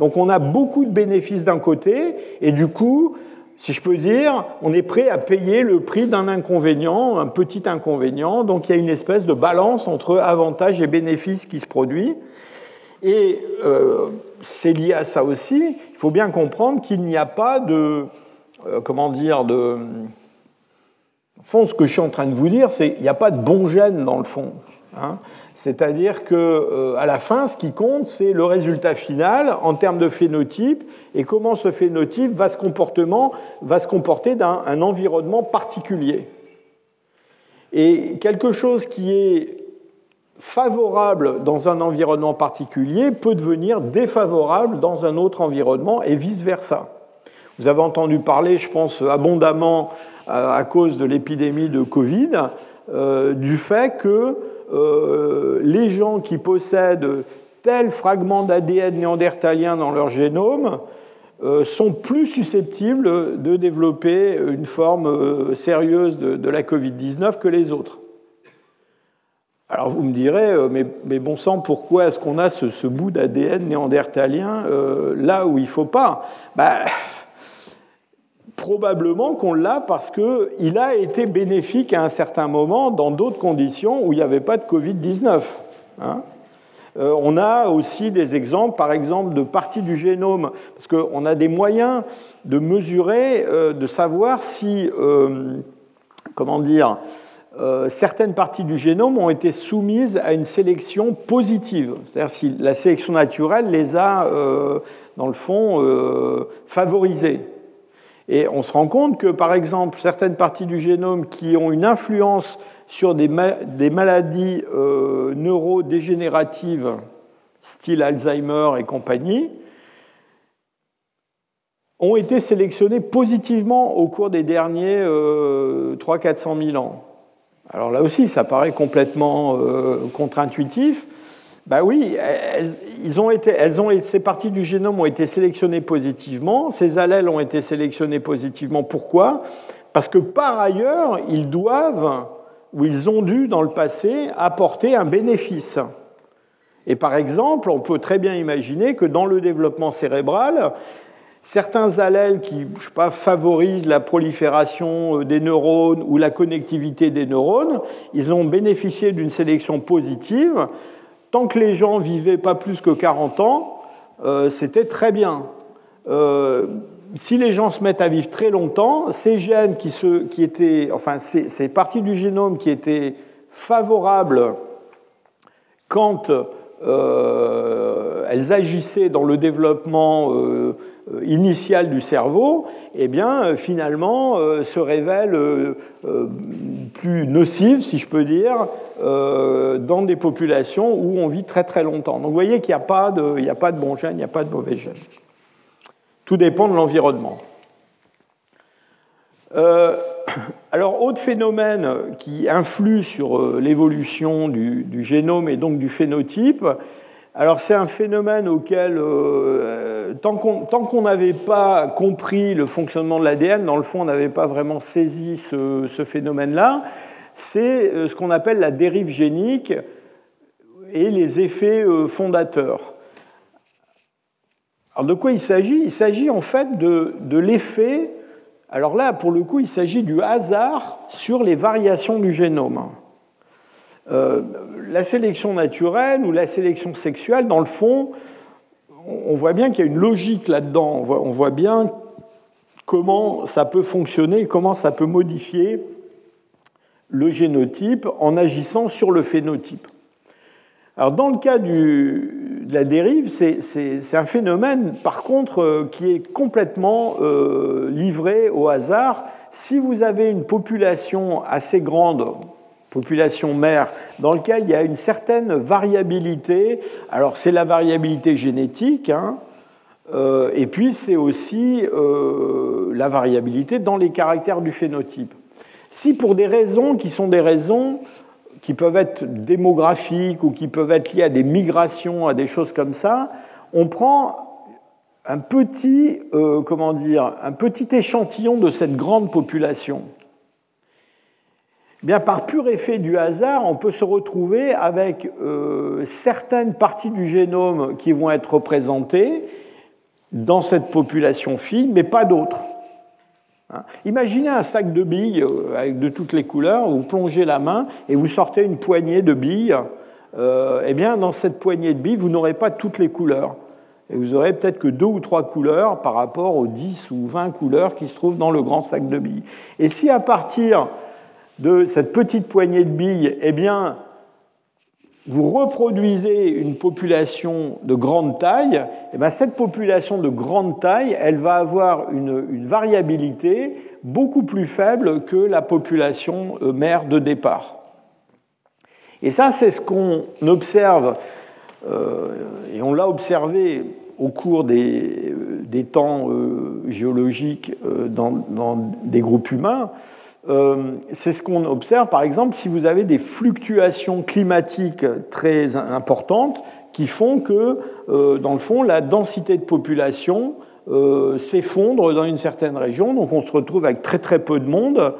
B: Donc on a beaucoup de bénéfices d'un côté, et du coup, si je peux dire, on est prêt à payer le prix d'un inconvénient, un petit inconvénient. Donc il y a une espèce de balance entre avantages et bénéfices qui se produit. Et euh, c'est lié à ça aussi. Il faut bien comprendre qu'il n'y a pas de, euh, comment dire, de, au fond, ce que je suis en train de vous dire, c'est qu'il n'y a pas de bon gène dans le fond. Hein. C'est-à-dire que euh, à la fin, ce qui compte, c'est le résultat final en termes de phénotype et comment ce phénotype va se, comporter dans un environnement particulier. Et quelque chose qui est favorable dans un environnement particulier peut devenir défavorable dans un autre environnement et vice-versa. Vous avez entendu parler, je pense, abondamment à cause de l'épidémie de Covid, euh, du fait que les gens qui possèdent tel fragment d'ADN néandertalien dans leur génome sont plus susceptibles de développer une forme sérieuse de, la Covid-19 que les autres. Alors vous me direz, mais, bon sang, pourquoi est-ce qu'on a ce, bout d'ADN néandertalien là où il ne faut pas? Bah, Probablement qu'on l'a parce qu'il a été bénéfique à un certain moment dans d'autres conditions où il n'y avait pas de Covid-19. Hein. Euh, on a aussi des exemples, par exemple, de parties du génome, parce qu'on a des moyens de mesurer, euh, de savoir si, euh, comment dire, certaines parties du génome ont été soumises à une sélection positive, c'est-à-dire si la sélection naturelle les a, dans le fond, favorisées. Et on se rend compte que, par exemple, certaines parties du génome qui ont une influence sur des, maladies euh, neurodégénératives, style Alzheimer et compagnie, ont été sélectionnées positivement au cours des derniers 300-400 000 ans. Alors là aussi, ça paraît complètement euh, contre-intuitif, bah oui, elles, ont été, ces parties du génome ont été sélectionnées positivement, ces allèles ont été sélectionnés positivement. Pourquoi? Parce que par ailleurs, ils doivent, ou ils ont dû dans le passé, apporter un bénéfice. Et par exemple, on peut très bien imaginer que dans le développement cérébral, certains allèles qui je sais pas, favorisent la prolifération euh, des neurones ou la connectivité des neurones, ils ont bénéficié d'une sélection positive Tant que les gens vivaient pas plus que 40 ans, euh, c'était très bien. Euh, si les gens se mettent à vivre très longtemps, ces gènes qui, étaient, enfin, ces, parties du génome qui étaient favorables quand euh, elles agissaient dans le développement initiale du cerveau, eh bien, finalement, se révèle plus nocive, si je peux dire, dans des populations où on vit très très longtemps. Donc vous voyez qu'il n'y a, pas de, il a pas de bons gènes, il n'y a pas de mauvais gènes. Tout dépend de l'environnement. alors, autre phénomène qui influe sur l'évolution du, du, génome et donc du phénotype, alors c'est un phénomène auquel, euh, tant qu'on n'avait pas compris le fonctionnement de l'ADN, dans le fond on n'avait pas vraiment saisi ce, phénomène-là, c'est euh, ce qu'on appelle la dérive génique et les effets euh, fondateurs. Alors de quoi il s'agit? Il s'agit en fait de, de l'effet, alors là pour le coup il s'agit du hasard sur les variations du génome. Euh, la sélection naturelle ou la sélection sexuelle, dans le fond, on voit bien qu'il y a une logique là-dedans. On voit, bien comment ça peut fonctionner, comment ça peut modifier le génotype en agissant sur le phénotype. Alors dans le cas de la dérive, c'est un phénomène par contre euh, qui est complètement euh, livré au hasard. Si vous avez une population assez grande, population mère, dans lequel il y a une certaine variabilité. Alors c'est la variabilité génétique, hein, euh, et puis c'est aussi la variabilité dans les caractères du phénotype. Si pour des raisons qui sont des raisons qui peuvent être démographiques ou qui peuvent être liées à des migrations, à des choses comme ça, on prend un petit, euh, comment dire, un petit échantillon de cette grande population bien, par pur effet du hasard, on peut se retrouver avec euh, certaines parties du génome qui vont être représentées dans cette population fille, mais pas d'autres. Hein. Imaginez un sac de billes euh, de toutes les couleurs, vous plongez la main et vous sortez une poignée de billes. Euh, eh bien, dans cette poignée de billes, vous n'aurez pas toutes les couleurs. Et vous aurez peut-être que deux ou trois couleurs par rapport aux 10 ou 20 couleurs qui se trouvent dans le grand sac de billes. Et si à partir de cette petite poignée de billes, eh bien, vous reproduisez une population de grande taille, eh bien, cette population de grande taille, elle va avoir une, variabilité beaucoup plus faible que la population euh, mère de départ. Et ça, c'est ce qu'on observe, euh, et on l'a observé au cours des, temps géologiques dans, des groupes humains. C'est ce qu'on observe, par exemple, si vous avez des fluctuations climatiques très importantes qui font que, dans le fond, la densité de population s'effondre dans une certaine région. Donc on se retrouve avec très très peu de monde.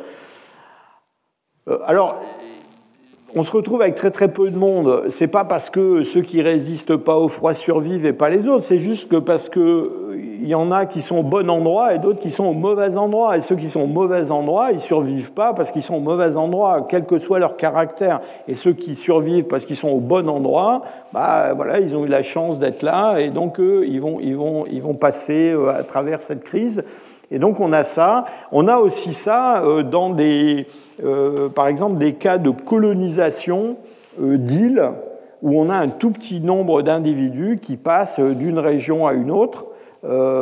B: Alors, on se retrouve avec très très peu de monde. C'est pas parce que ceux qui résistent pas au froid survivent et pas les autres. C'est juste que parce que il y en a qui sont au bon endroit et d'autres qui sont au mauvais endroit. Et ceux qui sont au mauvais endroit, ils survivent pas parce qu'ils sont au mauvais endroit, quel que soit leur caractère. Et ceux qui survivent parce qu'ils sont au bon endroit, bah voilà, ils ont eu la chance d'être là et donc eux, ils vont ils vont ils vont passer euh, à travers cette crise. Et donc on a ça. On a aussi ça euh, dans des, euh, par exemple, des cas de colonisation euh, d'îles où on a un tout petit nombre d'individus qui passent d'une région à une autre.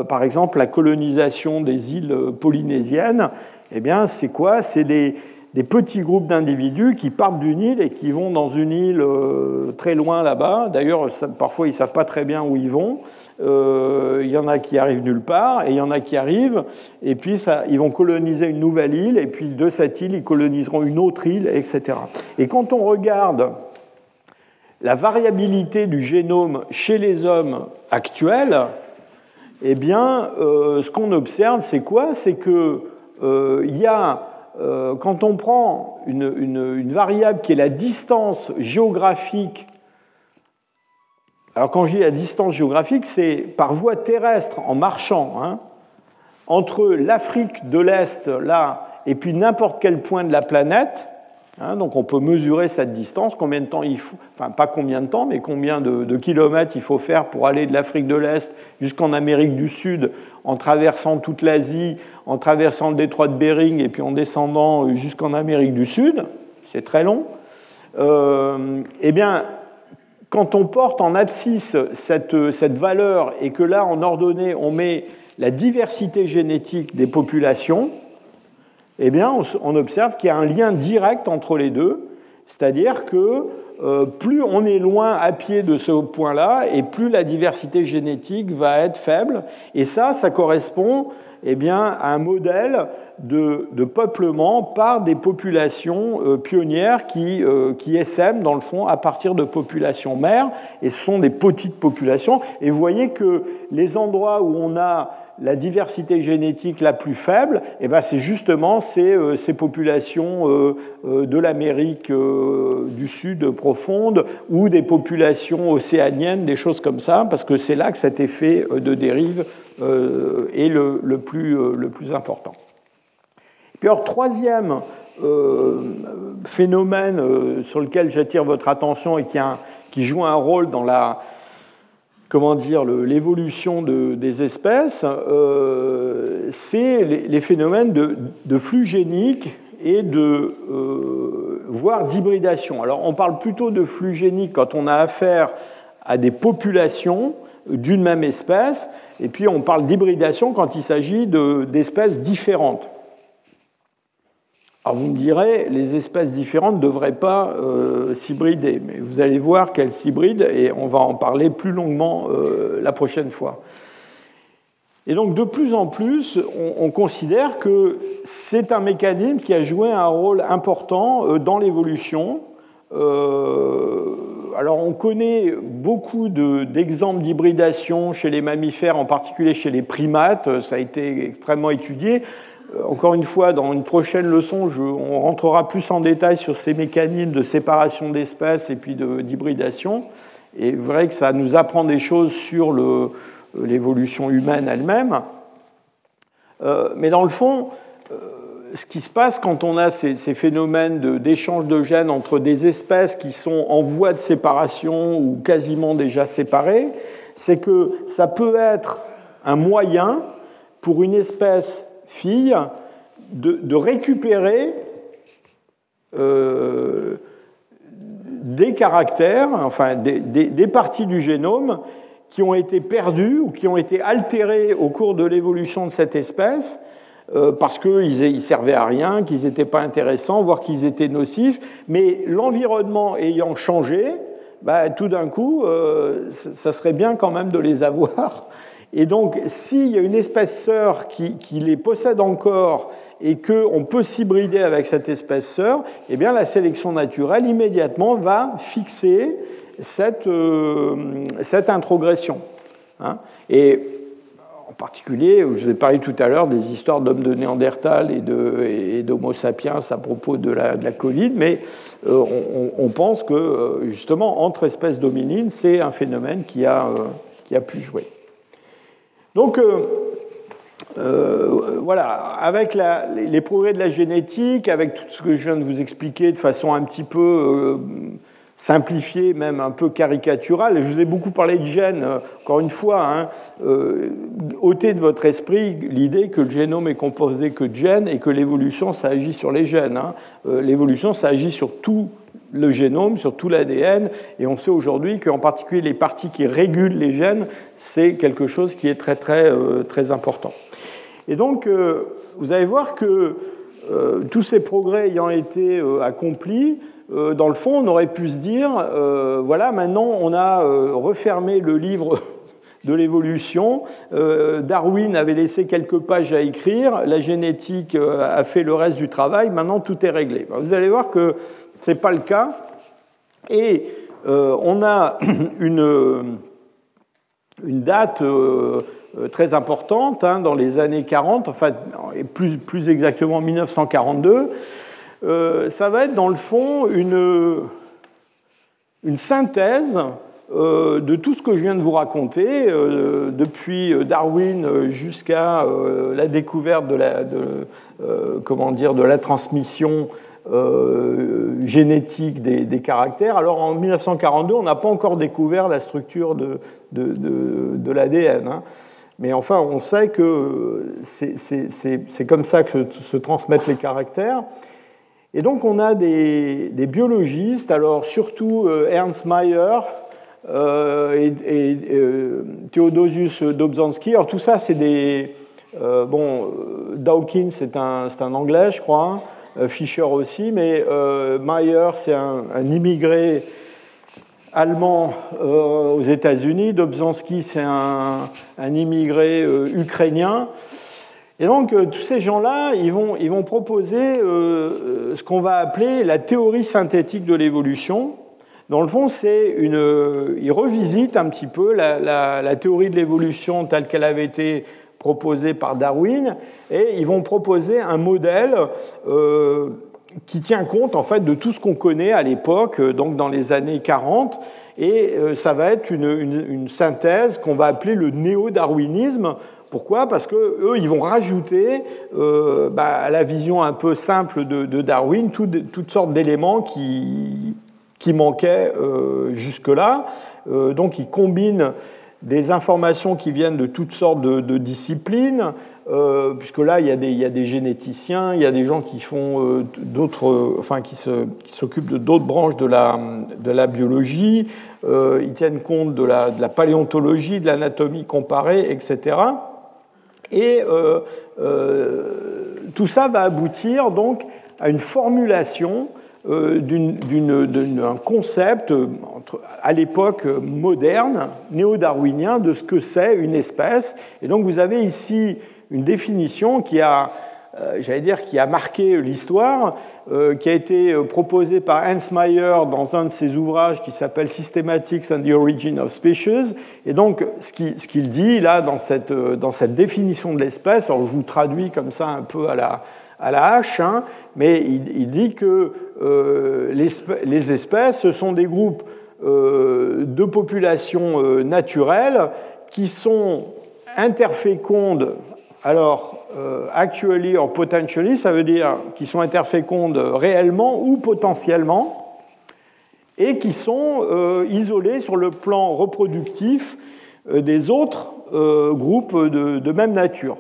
B: par exemple, la colonisation des îles polynésiennes, eh bien, c'est quoi? C'est des, des, petits groupes d'individus qui partent d'une île et qui vont dans une île très loin là-bas. D'ailleurs, parfois, ils ne savent pas très bien où ils vont. Euh, il y en a qui arrivent nulle part, et il y en a qui arrivent, et puis ils vont coloniser une nouvelle île, et puis de cette île, ils coloniseront une autre île, etc. Et quand on regarde la variabilité du génome chez les hommes actuels, eh bien, euh, ce qu'on observe, c'est quoi? C'est que euh, y a, quand on prend une, variable qui est la distance géographique alors quand je dis la distance géographique, c'est par voie terrestre, en marchant, hein, entre l'Afrique de l'Est, là, et puis n'importe quel point de la planète. Hein, donc on peut mesurer cette distance, combien de temps il faut, enfin pas combien de temps, mais combien de, kilomètres il faut faire pour aller de l'Afrique de l'Est jusqu'en Amérique du Sud, en traversant toute l'Asie, en traversant le détroit de Bering et puis en descendant jusqu'en Amérique du Sud. C'est très long. Euh, eh bien, quand on porte en abscisse cette, valeur et que là, en ordonnée, on met la diversité génétique des populations, eh bien, on, observe qu'il y a un lien direct entre les deux, c'est-à-dire que euh, plus on est loin à pied de ce point-là, et plus la diversité génétique va être faible. Et ça, ça correspond eh bien, à un modèle de, peuplement par des populations euh, pionnières qui, euh, qui essaiment, dans le fond, à partir de populations mères, et ce sont des petites populations. Et vous voyez que les endroits où on a la diversité génétique la plus faible, eh ben c'est justement ces, euh, ces populations de l'Amérique du Sud profonde ou des populations océaniennes, des choses comme ça, parce que c'est là que cet effet de dérive est le, le, plus, le plus important. Puis alors, troisième euh, phénomène euh, sur lequel j'attire votre attention et qui, joue un rôle dans la comment dire l'évolution des espèces, euh, c'est les, phénomènes de, flux géniques et de voire d'hybridation. Alors on parle plutôt de flux géniques quand on a affaire à des populations d'une même espèce, et puis on parle d'hybridation quand il s'agit d'espèces différentes. Alors vous me direz, les espèces différentes ne devraient pas euh, s'hybrider, mais vous allez voir qu'elles s'hybrident et on va en parler plus longuement euh, la prochaine fois. Et donc de plus en plus, on, considère que c'est un mécanisme qui a joué un rôle important euh, dans l'évolution. alors on connaît beaucoup d'exemples d'hybridation chez les mammifères, en particulier chez les primates, ça a été extrêmement étudié. Euh, encore une fois, dans une prochaine leçon, on rentrera plus en détail sur ces mécanismes de séparation d'espèces et puis d'hybridation. Et verrez que ça nous apprend des choses sur l'évolution humaine elle-même. Euh, mais dans le fond, euh, ce qui se passe quand on a ces phénomènes d'échange de, gènes entre des espèces qui sont en voie de séparation ou quasiment déjà séparées, c'est que ça peut être un moyen pour une espèce fille de, récupérer euh, des caractères, enfin des, parties du génome qui ont été perdues ou qui ont été altérées au cours de l'évolution de cette espèce euh, parce qu'ils ne servaient à rien, qu'ils n'étaient pas intéressants, voire qu'ils étaient nocifs, mais l'environnement ayant changé, bah, tout d'un coup, ça serait bien quand même de les avoir. Et donc, s'il y a une espèce sœur qui, les possède encore et qu'on peut s'hybrider avec cette espèce sœur, eh bien la sélection naturelle immédiatement va fixer cette, euh, cette introgression. Hein. et en particulier, je vous ai parlé tout à l'heure des histoires d'hommes de Néandertal et d'Homo sapiens à propos de la, Covid, mais euh, on, pense que euh, justement entre espèces dominines, c'est un phénomène qui a, qui a pu jouer. Donc, euh, voilà, avec les progrès de la génétique, avec tout ce que je viens de vous expliquer de façon un petit peu euh, simplifiée, même un peu caricaturale, je vous ai beaucoup parlé de gènes, euh, encore une fois, hein, ôtez de votre esprit l'idée que le génome est composé que de gènes et que l'évolution, ça agit sur les gènes. Hein. l'évolution, ça agit sur tout le génome, sur tout l'ADN, et on sait aujourd'hui qu'en particulier les parties qui régulent les gènes, c'est quelque chose qui est très très très important. Et donc, euh, vous allez voir que euh, tous ces progrès ayant été euh, accomplis, dans le fond, on aurait pu se dire, voilà, maintenant on a refermé le livre de l'évolution. Darwin avait laissé quelques pages à écrire, la génétique a fait le reste du travail, maintenant tout est réglé. Vous allez voir que ce n'est pas le cas. Et on a une, une date euh, très importante hein, dans les années 40, enfin plus, plus exactement 1942. Euh, ça va être dans le fond une, une synthèse euh, de tout ce que je viens de vous raconter, depuis Darwin jusqu'à la découverte de la, comment dire, de la transmission génétique des, caractères. Alors en 1942, on n'a pas encore découvert la structure de, de, de l'ADN. Hein. Mais enfin, on sait que c'est comme ça que se transmettent les caractères. Et donc, on a des, biologistes, alors surtout euh, Ernst Mayr euh, et, et euh, Theodosius Dobzhansky. Alors, tout ça, c'est des. bon, Dawkins, c'est un, un, anglais, je crois. Hein. Fischer aussi, mais Mayer, c'est un, immigré allemand euh, aux États-Unis. Dobzhansky, c'est un, immigré euh, ukrainien. Et donc, euh, tous ces gens-là, ils vont, ils vont proposer ce qu'on va appeler la théorie synthétique de l'évolution. Dans le fond, c'est une, ils revisitent un petit peu la théorie de l'évolution telle qu'elle avait été proposée par Darwin, et ils vont proposer un modèle qui tient compte en fait de tout ce qu'on connaît à l'époque, euh, donc dans les années 40, et euh, ça va être une, synthèse qu'on va appeler le néo-darwinisme. Pourquoi? Parce que eux, ils vont rajouter euh, bah, à la vision un peu simple de, Darwin toutes sortes d'éléments qui, qui manquaient jusque-là. donc, ils combinent des informations qui viennent de toutes sortes de disciplines, euh, puisque là, il y, a des, généticiens, il y a des gens qui font euh, d'autres, enfin, qui, s'occupent de d'autres branches de la, de la biologie, euh, ils tiennent compte de la, de la paléontologie, de l'anatomie comparée, etc. Et tout ça va aboutir donc à une formulation d'un concept à l'époque moderne, néo-darwinien, de ce que c'est une espèce. Et donc vous avez ici une définition qui a, euh, j'allais dire, qui a marqué l'histoire, euh, qui a été euh, proposée par Hans Meyer dans un de ses ouvrages qui s'appelle Systematics and the Origin of Species. Et donc, ce qu'il dit là dans cette, dans cette définition de l'espèce, alors je vous traduis comme ça un peu à la, à la hache, hein, mais il, dit que les espèces, ce sont des groupes de populations naturelles qui sont interfécondes alors, euh, actually or potentially, ça veut dire qu'ils sont interfécondes réellement ou potentiellement, et qui sont euh, isolés sur le plan reproductif euh, des autres groupes de, même nature.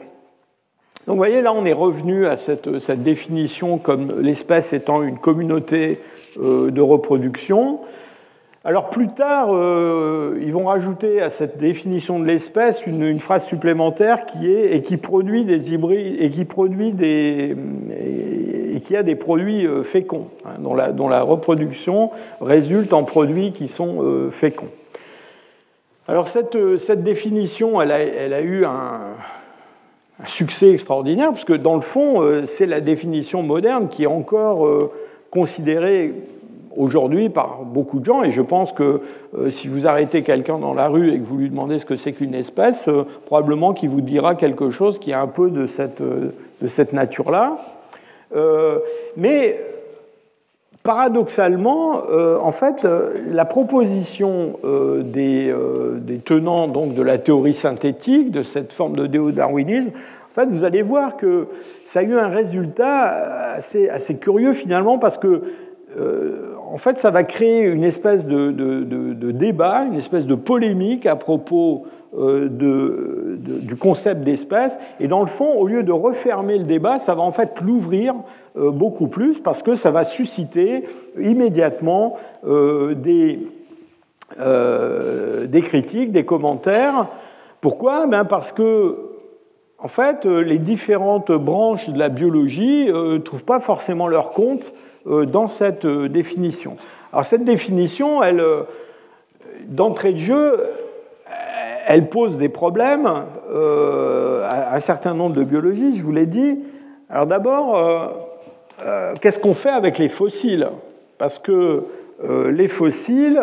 B: Donc vous voyez, là on est revenu à cette, définition comme l'espèce étant une communauté de reproduction. Alors plus tard, euh, ils vont rajouter à cette définition de l'espèce une, phrase supplémentaire qui est et qui produit des hybrides et qui produit des et qui a des produits féconds, hein, dont, la, reproduction résulte en produits qui sont féconds. Alors cette, définition, elle a eu un, un, succès extraordinaire, parce que dans le fond, c'est la définition moderne qui est encore considérée aujourd'hui par beaucoup de gens, et je pense que euh, si vous arrêtez quelqu'un dans la rue et que vous lui demandez ce que c'est qu'une espèce, euh, probablement qu'il vous dira quelque chose qui est un peu de cette, euh, de cette nature-là. mais paradoxalement, en fait, la proposition des, des, tenants donc, de la théorie synthétique, de cette forme de déodarwinisme, en fait, vous allez voir que ça a eu un résultat assez, assez curieux finalement, parce que en fait, ça va créer une espèce de, débat, une espèce de polémique à propos euh, du concept d'espèce. Et dans le fond, au lieu de refermer le débat, ça va en fait l'ouvrir euh, beaucoup plus parce que ça va susciter immédiatement euh, des, des critiques, des commentaires. Pourquoi? Ben Parce que en fait, les différentes branches de la biologie ne trouvent pas forcément leur compte dans cette définition. Alors cette définition, elle, d'entrée de jeu, elle pose des problèmes à un certain nombre de biologies, je vous l'ai dit. Alors d'abord, qu'est-ce qu'on fait avec les fossiles? Parce que les fossiles,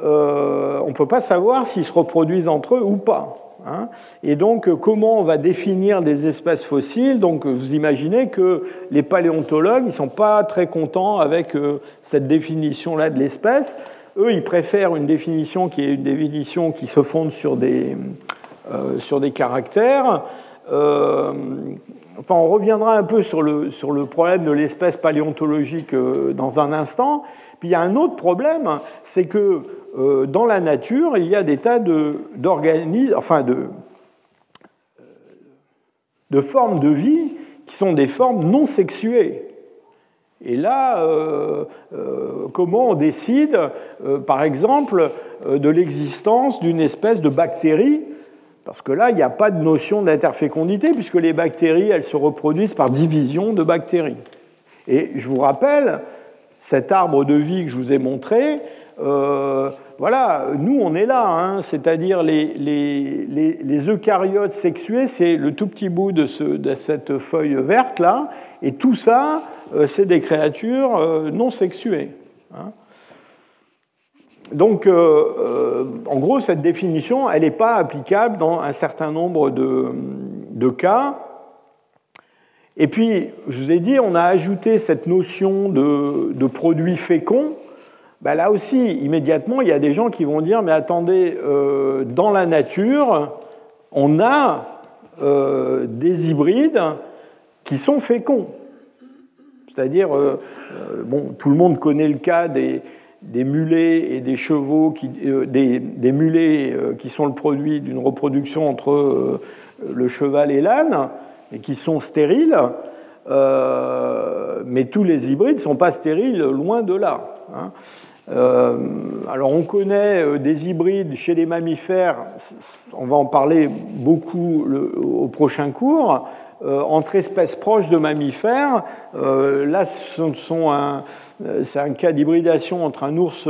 B: on ne peut pas savoir s'ils se reproduisent entre eux ou pas. Hein. Et donc, comment on va définir des espèces fossiles? Donc, vous imaginez que les paléontologues, ils ne sont pas très contents avec euh, cette définition-là de l'espèce. Eux, ils préfèrent une définition qui est une définition qui se fonde sur des, euh, sur des caractères. Euh, enfin, on reviendra un peu sur le, sur le problème de l'espèce paléontologique dans un instant. Puis il y a un autre problème, c'est que euh, dans la nature, il y a des tas d'organismes, enfin de, de formes de vie qui sont des formes non sexuées. Et là, euh, euh, comment on décide, par exemple, de l'existence d'une espèce de bactérie? Parce que là, il n'y a pas de notion d'interfécondité, puisque les bactéries, elles se reproduisent par division de bactéries. Et je vous rappelle, cet arbre de vie que je vous ai montré, euh, voilà, nous on est là, hein. c'est-à-dire les, les, eucaryotes sexués, c'est le tout petit bout de, cette feuille verte là, et tout ça, euh, c'est des créatures euh, non sexuées. Hein. Donc, en gros, cette définition, elle n'est pas applicable dans un certain nombre de, de cas. Et puis, je vous ai dit, on a ajouté cette notion de, de produit fécond bah, là aussi, immédiatement, il y a des gens qui vont dire, mais attendez, euh, dans la nature, on a euh, des hybrides qui sont féconds. C'est-à-dire, euh, bon, tout le monde connaît le cas des, mulets et des chevaux, qui, des, des, mulets qui sont le produit d'une reproduction entre le cheval et l'âne, et qui sont stériles. mais tous les hybrides ne sont pas stériles, loin de là. Hein. Euh, alors on connaît euh, des hybrides chez les mammifères, on va en parler beaucoup au prochain cours, euh, entre espèces proches de mammifères. là, c'est un cas d'hybridation entre un ours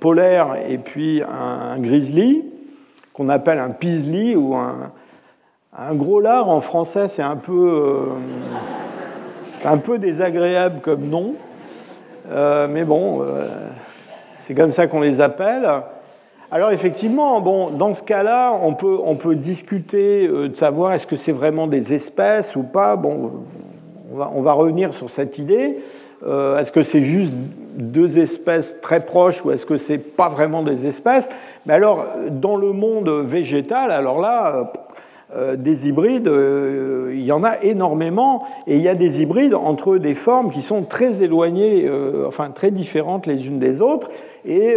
B: polaire et puis un, grizzly, qu'on appelle un pisli ou un, un, gros lard en français, c'est un peu, un peu désagréable comme nom. Euh, mais bon, euh, c'est comme ça qu'on les appelle. Alors effectivement, bon, dans ce cas-là, on peut, on peut discuter euh, de savoir est-ce que c'est vraiment des espèces ou pas. Bon, on va, on va revenir sur cette idée. est-ce que c'est juste deux espèces très proches ou est-ce que c'est pas vraiment des espèces? Mais alors, dans le monde végétal, alors là, euh, des hybrides, euh, il y en a énormément, et il y a des hybrides entre des formes qui sont très éloignées, euh, enfin très différentes les unes des autres. Et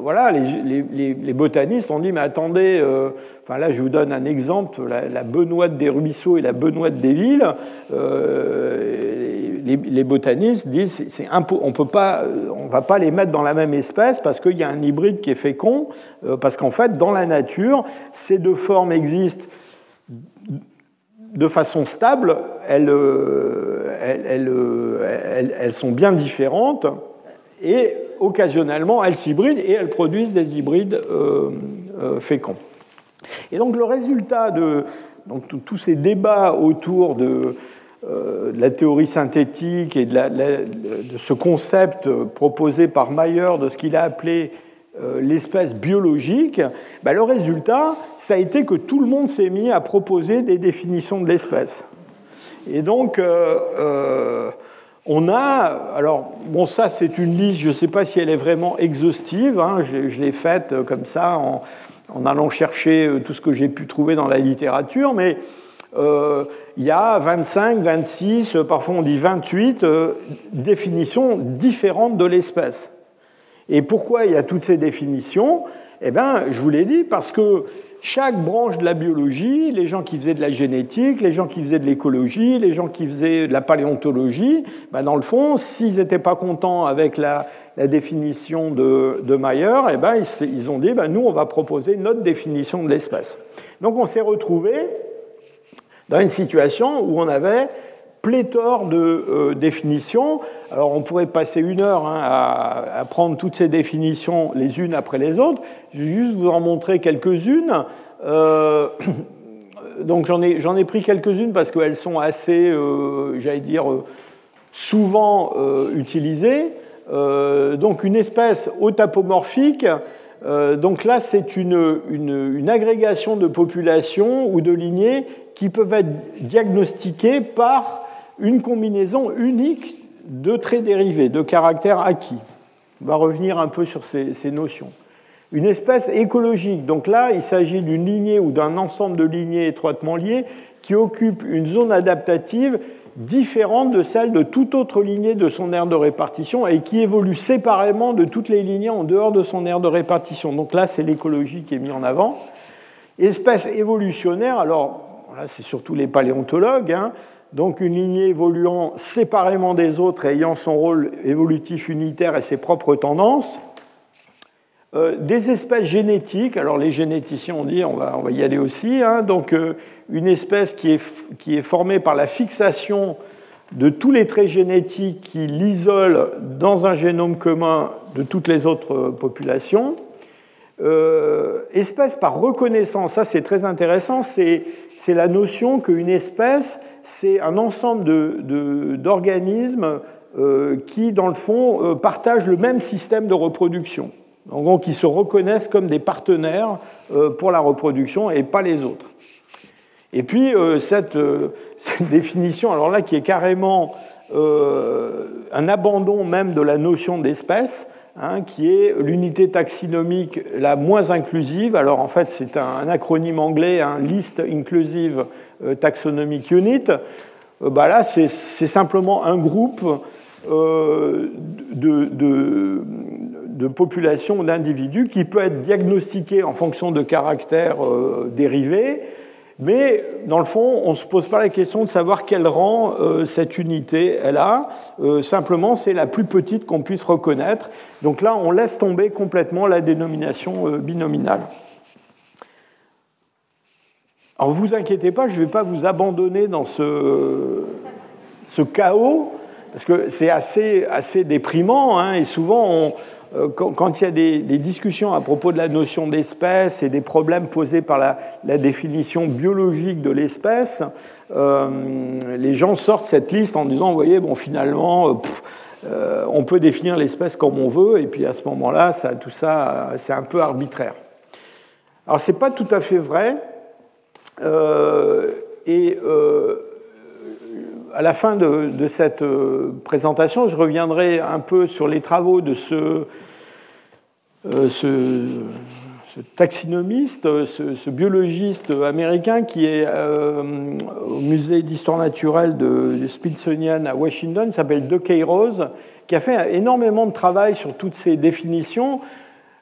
B: voilà, les, botanistes ont dit, mais attendez, enfin là je vous donne un exemple, la, la des ruisseaux et la benoîte des villes, les, botanistes disent, c'est on peut pas, on va pas les mettre dans la même espèce parce qu'il y a un hybride qui est fécond, parce qu'en fait, dans la nature, ces deux formes existent de façon stable, elles, elles, sont bien différentes et occasionnellement elles s'hybrident et elles produisent des hybrides féconds. Et donc le résultat de donc, tous ces débats autour de, euh, la théorie synthétique et de, ce concept proposé par Mayer de ce qu'il a appelé euh, l'espèce biologique, bah, le résultat, ça a été que tout le monde s'est mis à proposer des définitions de l'espèce. Et donc, euh, on a, alors, bon, ça c'est une liste, je ne sais pas si elle est vraiment exhaustive, hein, je, l'ai faite comme ça en, allant chercher euh, tout ce que j'ai pu trouver dans la littérature, mais euh, il y a 25, 26, euh, parfois on dit 28 définitions différentes de l'espèce. Et pourquoi il y a toutes ces définitions? Eh bien, je vous l'ai dit, parce que chaque branche de la biologie, les gens qui faisaient de la génétique, les gens qui faisaient de l'écologie, les gens qui faisaient de la paléontologie, ben dans le fond, s'ils n'étaient pas contents avec la, définition de, de eh ben, ils, ont dit, ben, nous, on va proposer notre définition de l'espèce. Donc on s'est retrouvé dans une situation où on avait pléthore de euh, définitions. Alors on pourrait passer une heure hein, à, prendre toutes ces définitions les unes après les autres. Je vais juste vous en montrer quelques-unes. Euh, donc j'en ai, ai, pris quelques-unes parce qu'elles sont assez, euh, j'allais dire, souvent utilisées. Donc une espèce autapomorphique, euh, donc là c'est une, une, agrégation de populations ou de lignées qui peuvent être diagnostiquées par une combinaison unique de traits dérivés, de caractères acquis. On va revenir un peu sur ces, notions. Une espèce écologique, donc là il s'agit d'une lignée ou d'un ensemble de lignées étroitement liées qui occupent une zone adaptative différente de celle de toute autre lignée de son aire de répartition et qui évolue séparément de toutes les lignées en dehors de son aire de répartition. Donc là, c'est l'écologie qui est mise en avant. Espèce évolutionnaire, alors là, c'est surtout les paléontologues, hein. Donc une lignée évoluant séparément des autres ayant son rôle évolutif unitaire et ses propres tendances. Euh, des espèces génétiques, alors les généticiens ont dit, on va, on va y aller aussi, hein. donc euh, une espèce qui est, qui est formée par la fixation de tous les traits génétiques qui l'isolent dans un génome commun de toutes les autres euh, populations. Euh, espèce par reconnaissance, ça c'est très intéressant, c'est la notion qu'une espèce, c'est un ensemble d'organismes euh, qui, dans le fond, euh, partagent le même système de reproduction. Donc, qui se reconnaissent comme des partenaires pour la reproduction et pas les autres. Et puis euh, euh, cette, définition, alors là, qui est carrément euh, un abandon même de la notion d'espèce, hein, qui est l'unité taxinomique la moins inclusive. Alors en fait, c'est un, acronyme anglais, un List Inclusive Taxonomic Unit. Bah là, c'est simplement un groupe de, de, populations d'individus qui peut être diagnostiqué en fonction de caractères dérivés mais dans le fond, on ne se pose pas la question de savoir quel rang euh, cette unité elle a. Euh, simplement, c'est la plus petite qu'on puisse reconnaître. Donc là, on laisse tomber complètement la dénomination euh, binominale. Alors vous inquiétez pas, je ne vais pas vous abandonner dans ce, ce chaos, parce que c'est assez, assez déprimant, hein, et souvent on, euh, quand, il y a des, discussions à propos de la notion d'espèce et des problèmes posés par la, définition biologique de l'espèce, euh, les gens sortent cette liste en disant, vous voyez, bon, finalement, euh, on peut définir l'espèce comme on veut, et puis à ce moment-là, ça, tout ça, c'est un peu arbitraire. Alors, ce n'est pas tout à fait vrai. Et à la fin de, cette euh, présentation, je reviendrai un peu sur les travaux de ce, euh, taxinomiste, ce, biologiste américain qui est euh, au musée d'histoire naturelle de, Smithsonian à Washington, s'appelle De Rose, qui a fait énormément de travail sur toutes ces définitions.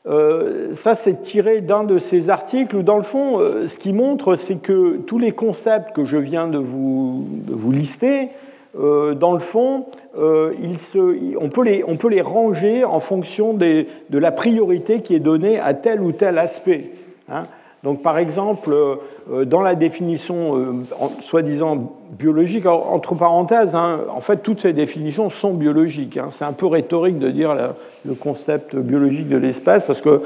B: Ça, c'est tiré d'un de ses articles où, dans le fond, ce qui montre, c'est que tous les concepts que je viens de vous, lister, euh, dans le fond, euh, on, peut les, ranger en fonction de la priorité qui est donnée à tel ou tel aspect. Hein. Donc, par exemple, euh, dans la définition euh, soi-disant biologique, entre parenthèses, hein, en fait, toutes ces définitions sont biologiques. Hein. C'est un peu rhétorique de dire le concept biologique de l'espace, parce que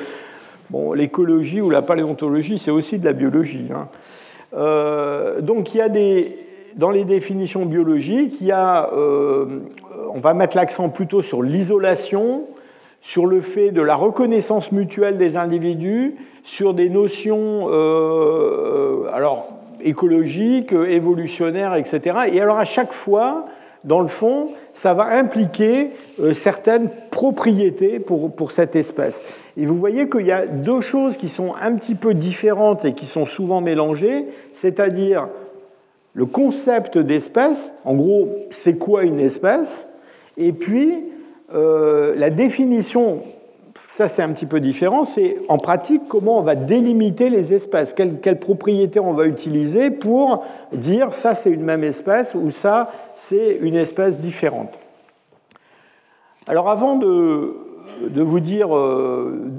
B: bon, l'écologie ou la paléontologie, c'est aussi de la biologie. Hein. Euh, donc, il y a des, dans les définitions biologiques, il y a, on va mettre l'accent plutôt sur l'isolation, sur le fait de la reconnaissance mutuelle des individus, sur des notions euh, alors, écologiques, évolutionnaires, etc. Et alors à chaque fois, dans le fond, ça va impliquer euh, certaines propriétés pour, pour cette espèce. Et vous voyez qu'il y a deux choses qui sont un petit peu différentes et qui sont souvent mélangées, c'est-à-dire le concept d'espèce, en gros, c'est quoi une espèce, et puis euh, la définition, ça c'est un petit peu différent, c'est en pratique comment on va délimiter les espèces, quelles quelle propriétés on va utiliser pour dire ça c'est une même espèce ou ça c'est une espèce différente? Alors avant de, vous dire euh,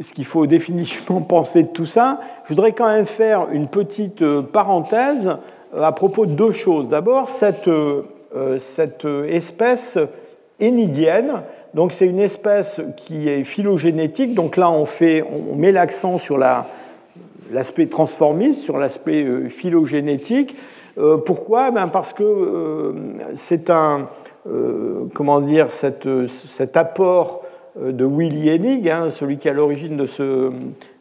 B: ce qu'il faut définitivement penser de tout ça, je voudrais quand même faire une petite euh, parenthèse à propos de deux choses. D'abord, cette, cette espèce énigienne. Donc c'est une espèce qui est phylogénétique. Donc là, on, fait, on met l'accent sur l'aspect transformiste, sur l'aspect euh, phylogénétique. Euh, pourquoi? Ben Parce que euh, c'est un, comment dire, cet apport de Willy Hennig, hein, celui qui est à l'origine de ce,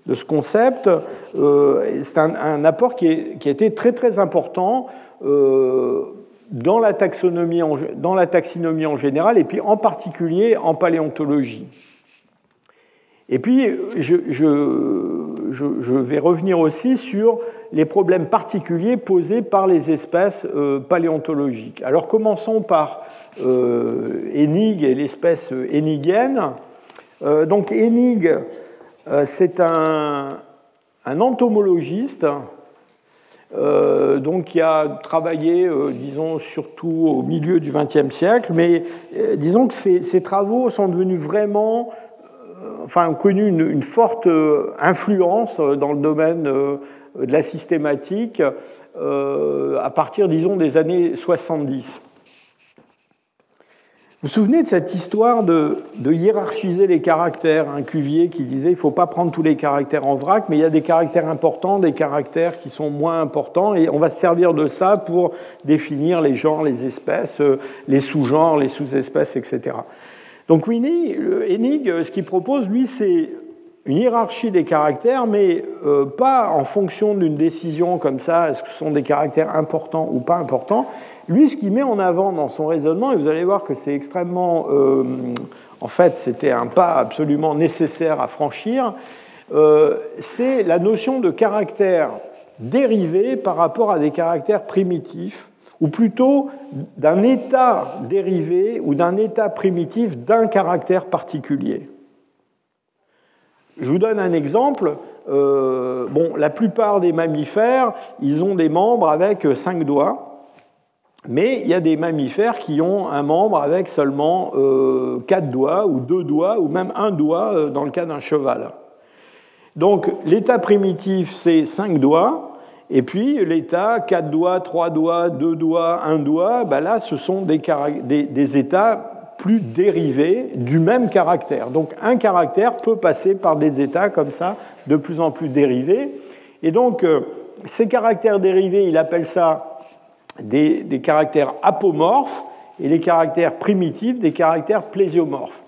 B: de ce concept, c'est un, apport qui, est, qui, a été très très important dans la, taxonomie en, dans la taxinomie en général et puis en particulier en paléontologie. Et puis, je, vais revenir aussi sur les problèmes particuliers posés par les espèces euh, paléontologiques. Alors, commençons par euh, Enig et l'espèce. Euh, donc, Enig, c'est un entomologiste euh, donc qui a travaillé, euh, disons, surtout au milieu du XXe siècle, mais euh, disons que ces, travaux sont devenus vraiment, enfin, ont connu une, forte influence dans le domaine de la systématique à partir, disons, des années 70. Vous vous souvenez de cette histoire de, hiérarchiser les caractères Un Cuvier qui disait il ne faut pas prendre tous les caractères en vrac, mais il y a des caractères importants, des caractères qui sont moins importants, et on va se servir de ça pour définir les genres, les espèces, euh, les sous-genres, les sous-espèces, etc. Donc Winnie, Enig, ce qu'il propose, lui, c'est une hiérarchie des caractères, mais euh, pas en fonction d'une décision comme ça, est-ce que ce sont des caractères importants ou pas importants, lui, ce qu'il met en avant dans son raisonnement, et vous allez voir que c'est extrêmement... Euh, en fait, c'était un pas absolument nécessaire à franchir, euh, c'est la notion de caractère dérivé par rapport à des caractères primitifs, ou plutôt d'un état dérivé ou d'un état primitif d'un caractère particulier. Je vous donne un exemple. Euh, la plupart des mammifères, ils ont des membres avec cinq doigts. Mais il y a des mammifères qui ont un membre avec seulement euh, quatre doigts, ou deux doigts, ou même un doigt euh, dans le cas d'un cheval. Donc l'état primitif, c'est cinq doigts, et puis l'état quatre doigts, trois doigts, deux doigts, un doigt, ben là, ce sont des, états plus dérivés du même caractère. Donc un caractère peut passer par des états comme ça, de plus en plus dérivés. Et donc euh, ces caractères dérivés, il appelle ça des, caractères apomorphes et les caractères primitifs des caractères plésiomorphes.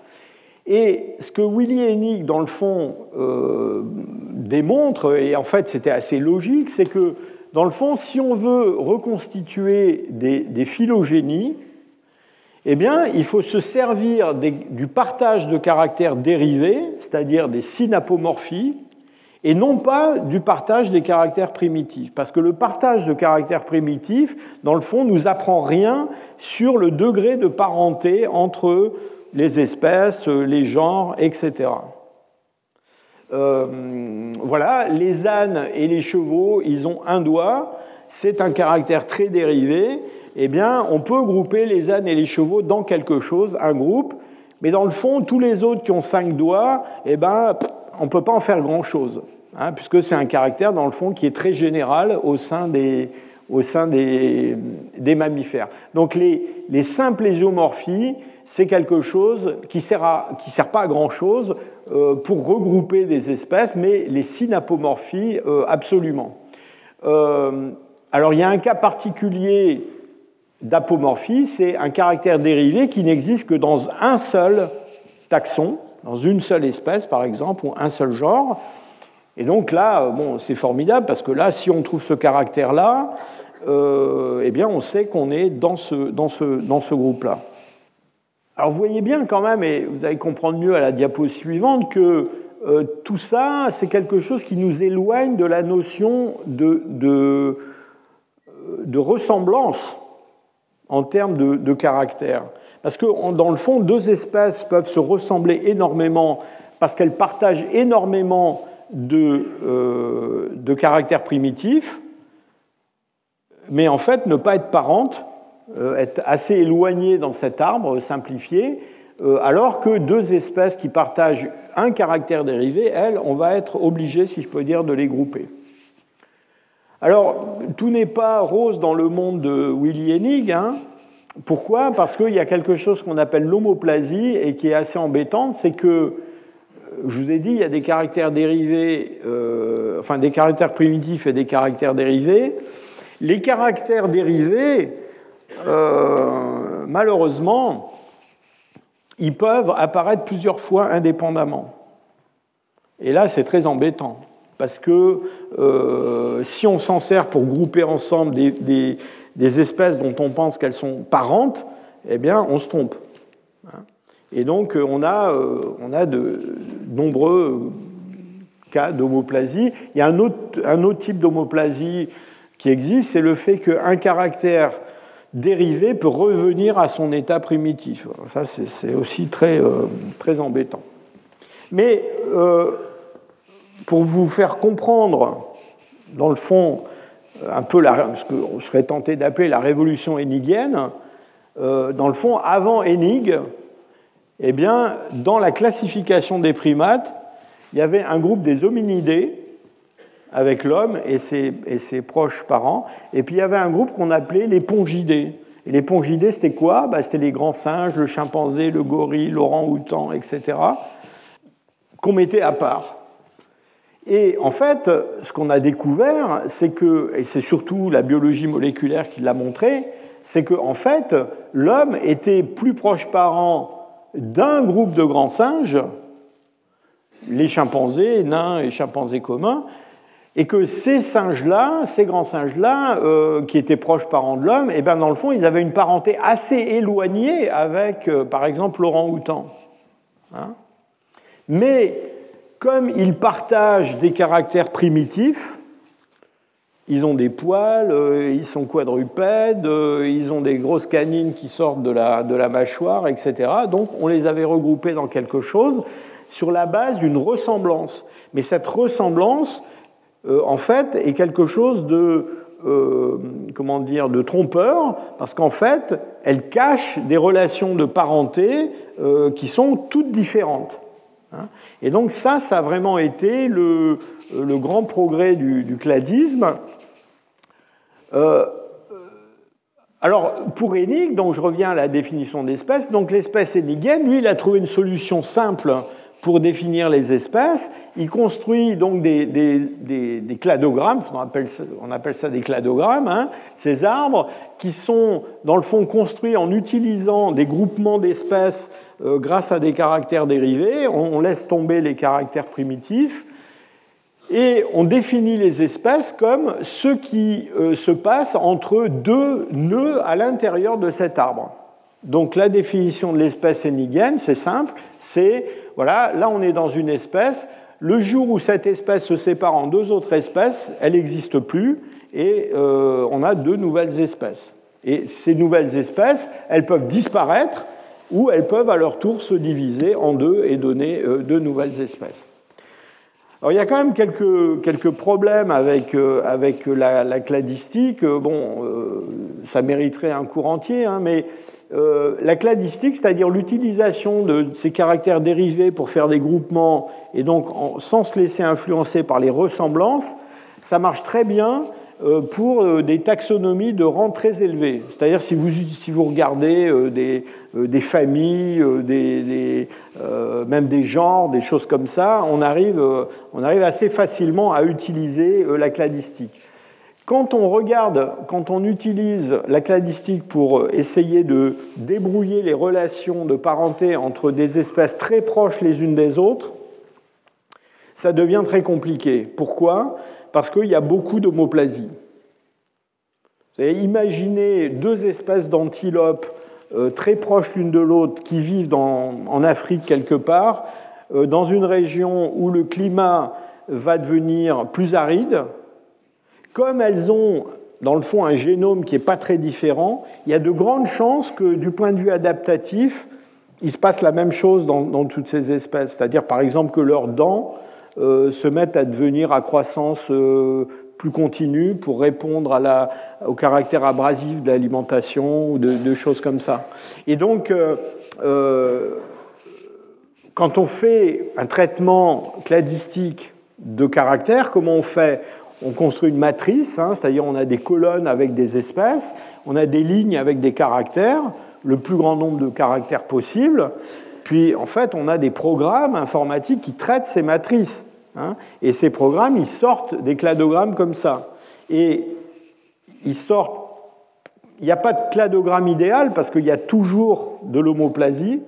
B: Et ce que Willy Hennig, dans le fond, euh, démontre, et en fait c'était assez logique, c'est que, dans le fond, si on veut reconstituer des, phylogénies, eh bien, il faut se servir du partage de caractères dérivés, c'est-à-dire des synapomorphies, et non pas du partage des caractères primitifs. Parce que le partage de caractères primitifs, dans le fond, nous apprend rien sur le degré de parenté entre les espèces, les genres, etc. Euh, voilà, les ânes et les chevaux, ils ont un doigt, c'est un caractère très dérivé. Eh bien, on peut grouper les ânes et les chevaux dans quelque chose, un groupe, mais dans le fond, tous les autres qui ont cinq doigts, eh ben, on ne peut pas en faire grand-chose. hein, puisque c'est un caractère, dans le fond, qui est très général au sein des, au sein des, des mammifères. Donc les, les simples c'est quelque chose qui ne sert, qui sert pas à grand-chose euh, pour regrouper des espèces, mais les synapomorphies, euh, absolument. Euh, alors il y a un cas particulier d'apomorphie, c'est un caractère dérivé qui n'existe que dans un seul taxon, dans une seule espèce par exemple, ou un seul genre. Et donc là, bon, c'est formidable parce que là, si on trouve ce caractère-là, eh bien, on sait qu'on est dans ce, dans ce, dans ce groupe-là. Alors vous voyez bien quand même, et vous allez comprendre mieux à la diapo suivante, que euh, tout ça, c'est quelque chose qui nous éloigne de la notion de, de, de ressemblance en termes de, de, caractère. Parce que dans le fond, deux espèces peuvent se ressembler énormément parce qu'elles partagent énormément de, euh, caractères primitifs, mais en fait ne pas être parentes euh, être assez éloignées dans cet arbre simplifié, euh, alors que deux espèces qui partagent un caractère dérivé, elles, on va être obligé, si je peux dire, de les grouper. Alors, tout n'est pas rose dans le monde de Willy Hennig. Hein. Pourquoi? Parce qu'il y a quelque chose qu'on appelle l'homoplasie et qui est assez embêtante, c'est que, euh, je vous ai dit, il y a des caractères dérivés, enfin des caractères primitifs et des caractères dérivés. Les caractères dérivés, euh, malheureusement, ils peuvent apparaître plusieurs fois indépendamment. Et là, c'est très embêtant, parce que euh, si on s'en sert pour grouper ensemble des, espèces dont on pense qu'elles sont parentes, eh bien, on se trompe. Et donc, on a, euh, on a de nombreux cas d'homoplasie. Il y a un autre, un autre type d'homoplasie qui existe, c'est le fait qu'un caractère dérivé peut revenir à son état primitif. Ça, c'est aussi très, euh, très embêtant. Mais euh, pour vous faire comprendre, dans le fond, un peu ce que je serais tenté d'appeler la révolution énigienne, euh, dans le fond, avant Enig, eh bien, dans la classification des primates, il y avait un groupe des hominidés, avec l'homme et ses, et ses, proches parents. Et puis il y avait un groupe qu'on appelait les pongidés. Et les pongidés, c'était quoi? Bah, C'était les grands singes, le chimpanzé, le gorille, l'orang-outan, etc., qu'on mettait à part. Et en fait, ce qu'on a découvert, c'est que, et c'est surtout la biologie moléculaire qui l'a montré, c'est qu'en en fait, l'homme était plus proche parent d'un groupe de grands singes, les chimpanzés, nains et chimpanzés communs, et que ces singes-là, ces grands singes-là, euh, qui étaient proches parents de l'homme, eh bien dans le fond, ils avaient une parenté assez éloignée avec, euh, par exemple, l'orang-outan. Hein. Mais comme ils partagent des caractères primitifs, ils ont des poils, euh, ils sont quadrupèdes, ils ont des grosses canines qui sortent de la, de la mâchoire, etc. Donc on les avait regroupés dans quelque chose sur la base d'une ressemblance. Mais cette ressemblance, euh, en fait, est quelque chose de, euh, comment dire, de trompeur, parce qu'en fait, elle cache des relations de parenté euh, qui sont toutes différentes. Hein. Et donc ça, ça a vraiment été le, grand progrès du, cladisme. alors, pour Enig, donc je reviens à la définition d'espèce, donc l'espèce énigienne, lui, il a trouvé une solution simple pour définir les espèces. Il construit donc des, cladogrammes, on appelle, ça, on appelle, ça, des cladogrammes, hein, ces arbres qui sont dans le fond construits en utilisant des groupements d'espèces euh, grâce à des caractères dérivés. On, laisse tomber les caractères primitifs et on définit les espèces comme ce qui euh, se passe entre deux nœuds à l'intérieur de cet arbre. Donc la définition de l'espèce énigienne, c'est simple, c'est voilà, là on est dans une espèce. Le jour où cette espèce se sépare en deux autres espèces, elle n'existe plus et euh, on a deux nouvelles espèces. Et ces nouvelles espèces, elles peuvent disparaître ou elles peuvent à leur tour se diviser en deux et donner euh, deux nouvelles espèces. Alors, il y a quand même quelques, quelques problèmes avec, euh, avec la, la, cladistique. Euh, bon, ça mériterait un cours entier, hein, mais la cladistique, c'est-à-dire l'utilisation de ces caractères dérivés pour faire des groupements et donc sans se laisser influencer par les ressemblances, ça marche très bien pour euh, des taxonomies de rang très élevé. C'est-à-dire si vous, si vous regardez euh, des, des familles, des, même des genres, des choses comme ça, on arrive, on arrive assez facilement à utiliser la cladistique. Quand on regarde, quand on utilise la cladistique pour essayer de débrouiller les relations de parenté entre des espèces très proches les unes des autres, ça devient très compliqué. Pourquoi? Parce qu'il y a beaucoup d'homoplasie. Vous avez imaginé deux espèces d'antilopes euh, très proches l'une de l'autre qui vivent en Afrique quelque part, euh, dans une région où le climat va devenir plus aride. Comme elles ont, dans le fond, un génome qui n'est pas très différent, il y a de grandes chances que, du point de vue adaptatif, il se passe la même chose dans, dans toutes ces espèces. C'est-à-dire, par exemple, que leurs dents se mettent à devenir à croissance euh, plus continue pour répondre au caractère abrasif de l'alimentation ou de, choses comme ça. Et donc, euh, quand on fait un traitement cladistique de caractère, comment on fait? On construit une matrice, hein, c'est-à-dire on a des colonnes avec des espèces, on a des lignes avec des caractères, le plus grand nombre de caractères possible, puis, en fait, on a des programmes informatiques qui traitent ces matrices. Hein. et ces programmes, ils sortent des cladogrammes comme ça. Et ils sortent. Il n'y a pas de cladogramme idéal parce qu'il y a toujours de l'homoplasie.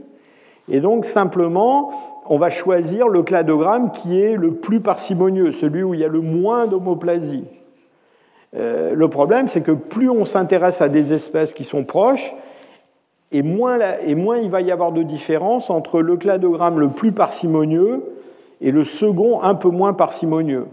B: Et donc, simplement, on va choisir le cladogramme qui est le plus parcimonieux, celui où il y a le moins d'homoplasie. Euh, le problème, c'est que plus on s'intéresse à des espèces qui sont proches, et moins, il va y avoir de différence entre le cladogramme le plus parcimonieux et le second un peu moins parcimonieux.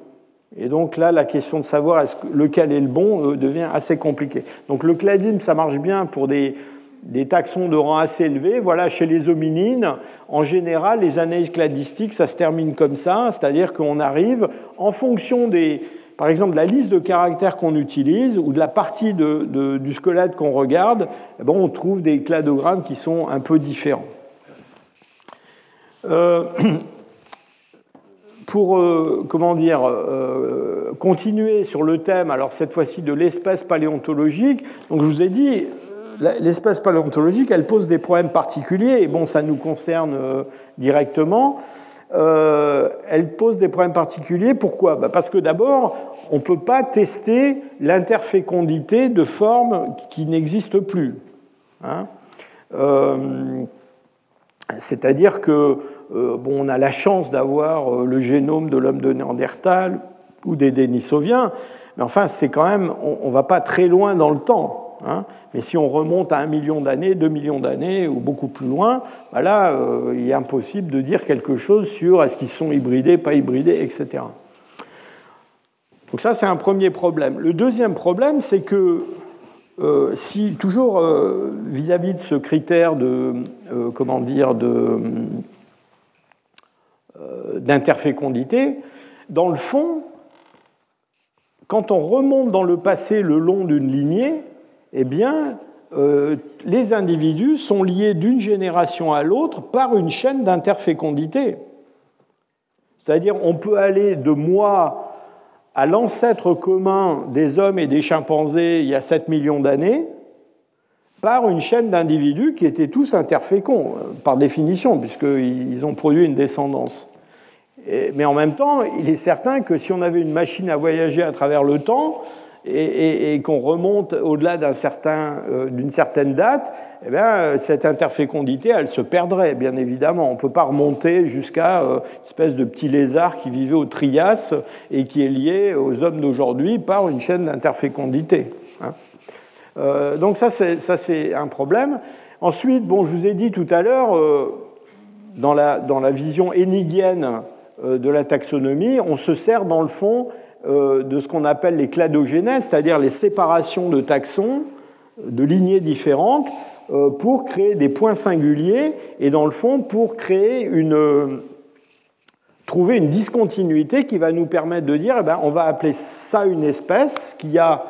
B: Et donc là, la question de savoir lequel est le bon euh, devient assez compliquée. Donc le cladim, ça marche bien pour des, des taxons de rang assez élevé. Voilà, chez les hominines, en général, les analyses cladistiques, ça se termine comme ça, c'est-à-dire qu'on arrive, en fonction des, par exemple, la liste de caractères qu'on utilise ou de la partie du squelette qu'on regarde, eh ben, on trouve des cladogrammes qui sont un peu différents. Euh, pour euh, comment dire, euh, continuer sur le thème, alors cette fois-ci de l'espèce paléontologique, donc je vous ai dit, l'espèce paléontologique, elle pose des problèmes particuliers, et bon, ça nous concerne directement. Euh, elle pose des problèmes particuliers. Pourquoi? Bah, Parce que d'abord, on ne peut pas tester l'interfécondité de formes qui n'existent plus. Hein. Euh, c'est-à-dire que euh, bon, on a la chance d'avoir le génome de l'homme de Néandertal ou des Denisoviens, mais enfin, c'est quand même, on ne va pas très loin dans le temps. Hein. Mais si on remonte à un million d'années, deux millions d'années ou beaucoup plus loin, bah là, euh, il est impossible de dire quelque chose sur est-ce qu'ils sont hybridés, pas hybridés, etc. Donc ça, c'est un premier problème. Le deuxième problème, c'est que euh, toujours euh, vis-à-vis de ce critère de comment dire d'interfécondité, dans le fond, quand on remonte dans le passé le long d'une lignée, eh bien, euh, les individus sont liés d'une génération à l'autre par une chaîne d'interfécondité. C'est-à-dire, on peut aller de moi à l'ancêtre commun des hommes et des chimpanzés il y a 7 millions d'années par une chaîne d'individus qui étaient tous interféconds, euh, par définition, puisqu'ils ont produit une descendance. Mais en même temps, il est certain que si on avait une machine à voyager à travers le temps, et, qu'on remonte au-delà euh, d'une certaine date, eh bien, cette interfécondité, elle se perdrait, bien évidemment. On ne peut pas remonter jusqu'à euh, une espèce de petit lézard qui vivait au Trias et qui est lié aux hommes d'aujourd'hui par une chaîne d'interfécondité. Hein. Euh, donc ça, c'est un problème. Ensuite, bon, je vous ai dit tout à l'heure, dans, la, dans la vision énigienne de la taxonomie, on se sert dans le fond euh, de ce qu'on appelle les cladogénèses, c'est-à-dire les séparations de taxons de lignées différentes euh, pour créer des points singuliers et dans le fond pour créer une trouver une discontinuité qui va nous permettre de dire, eh ben, on va appeler ça une espèce, qu'il y a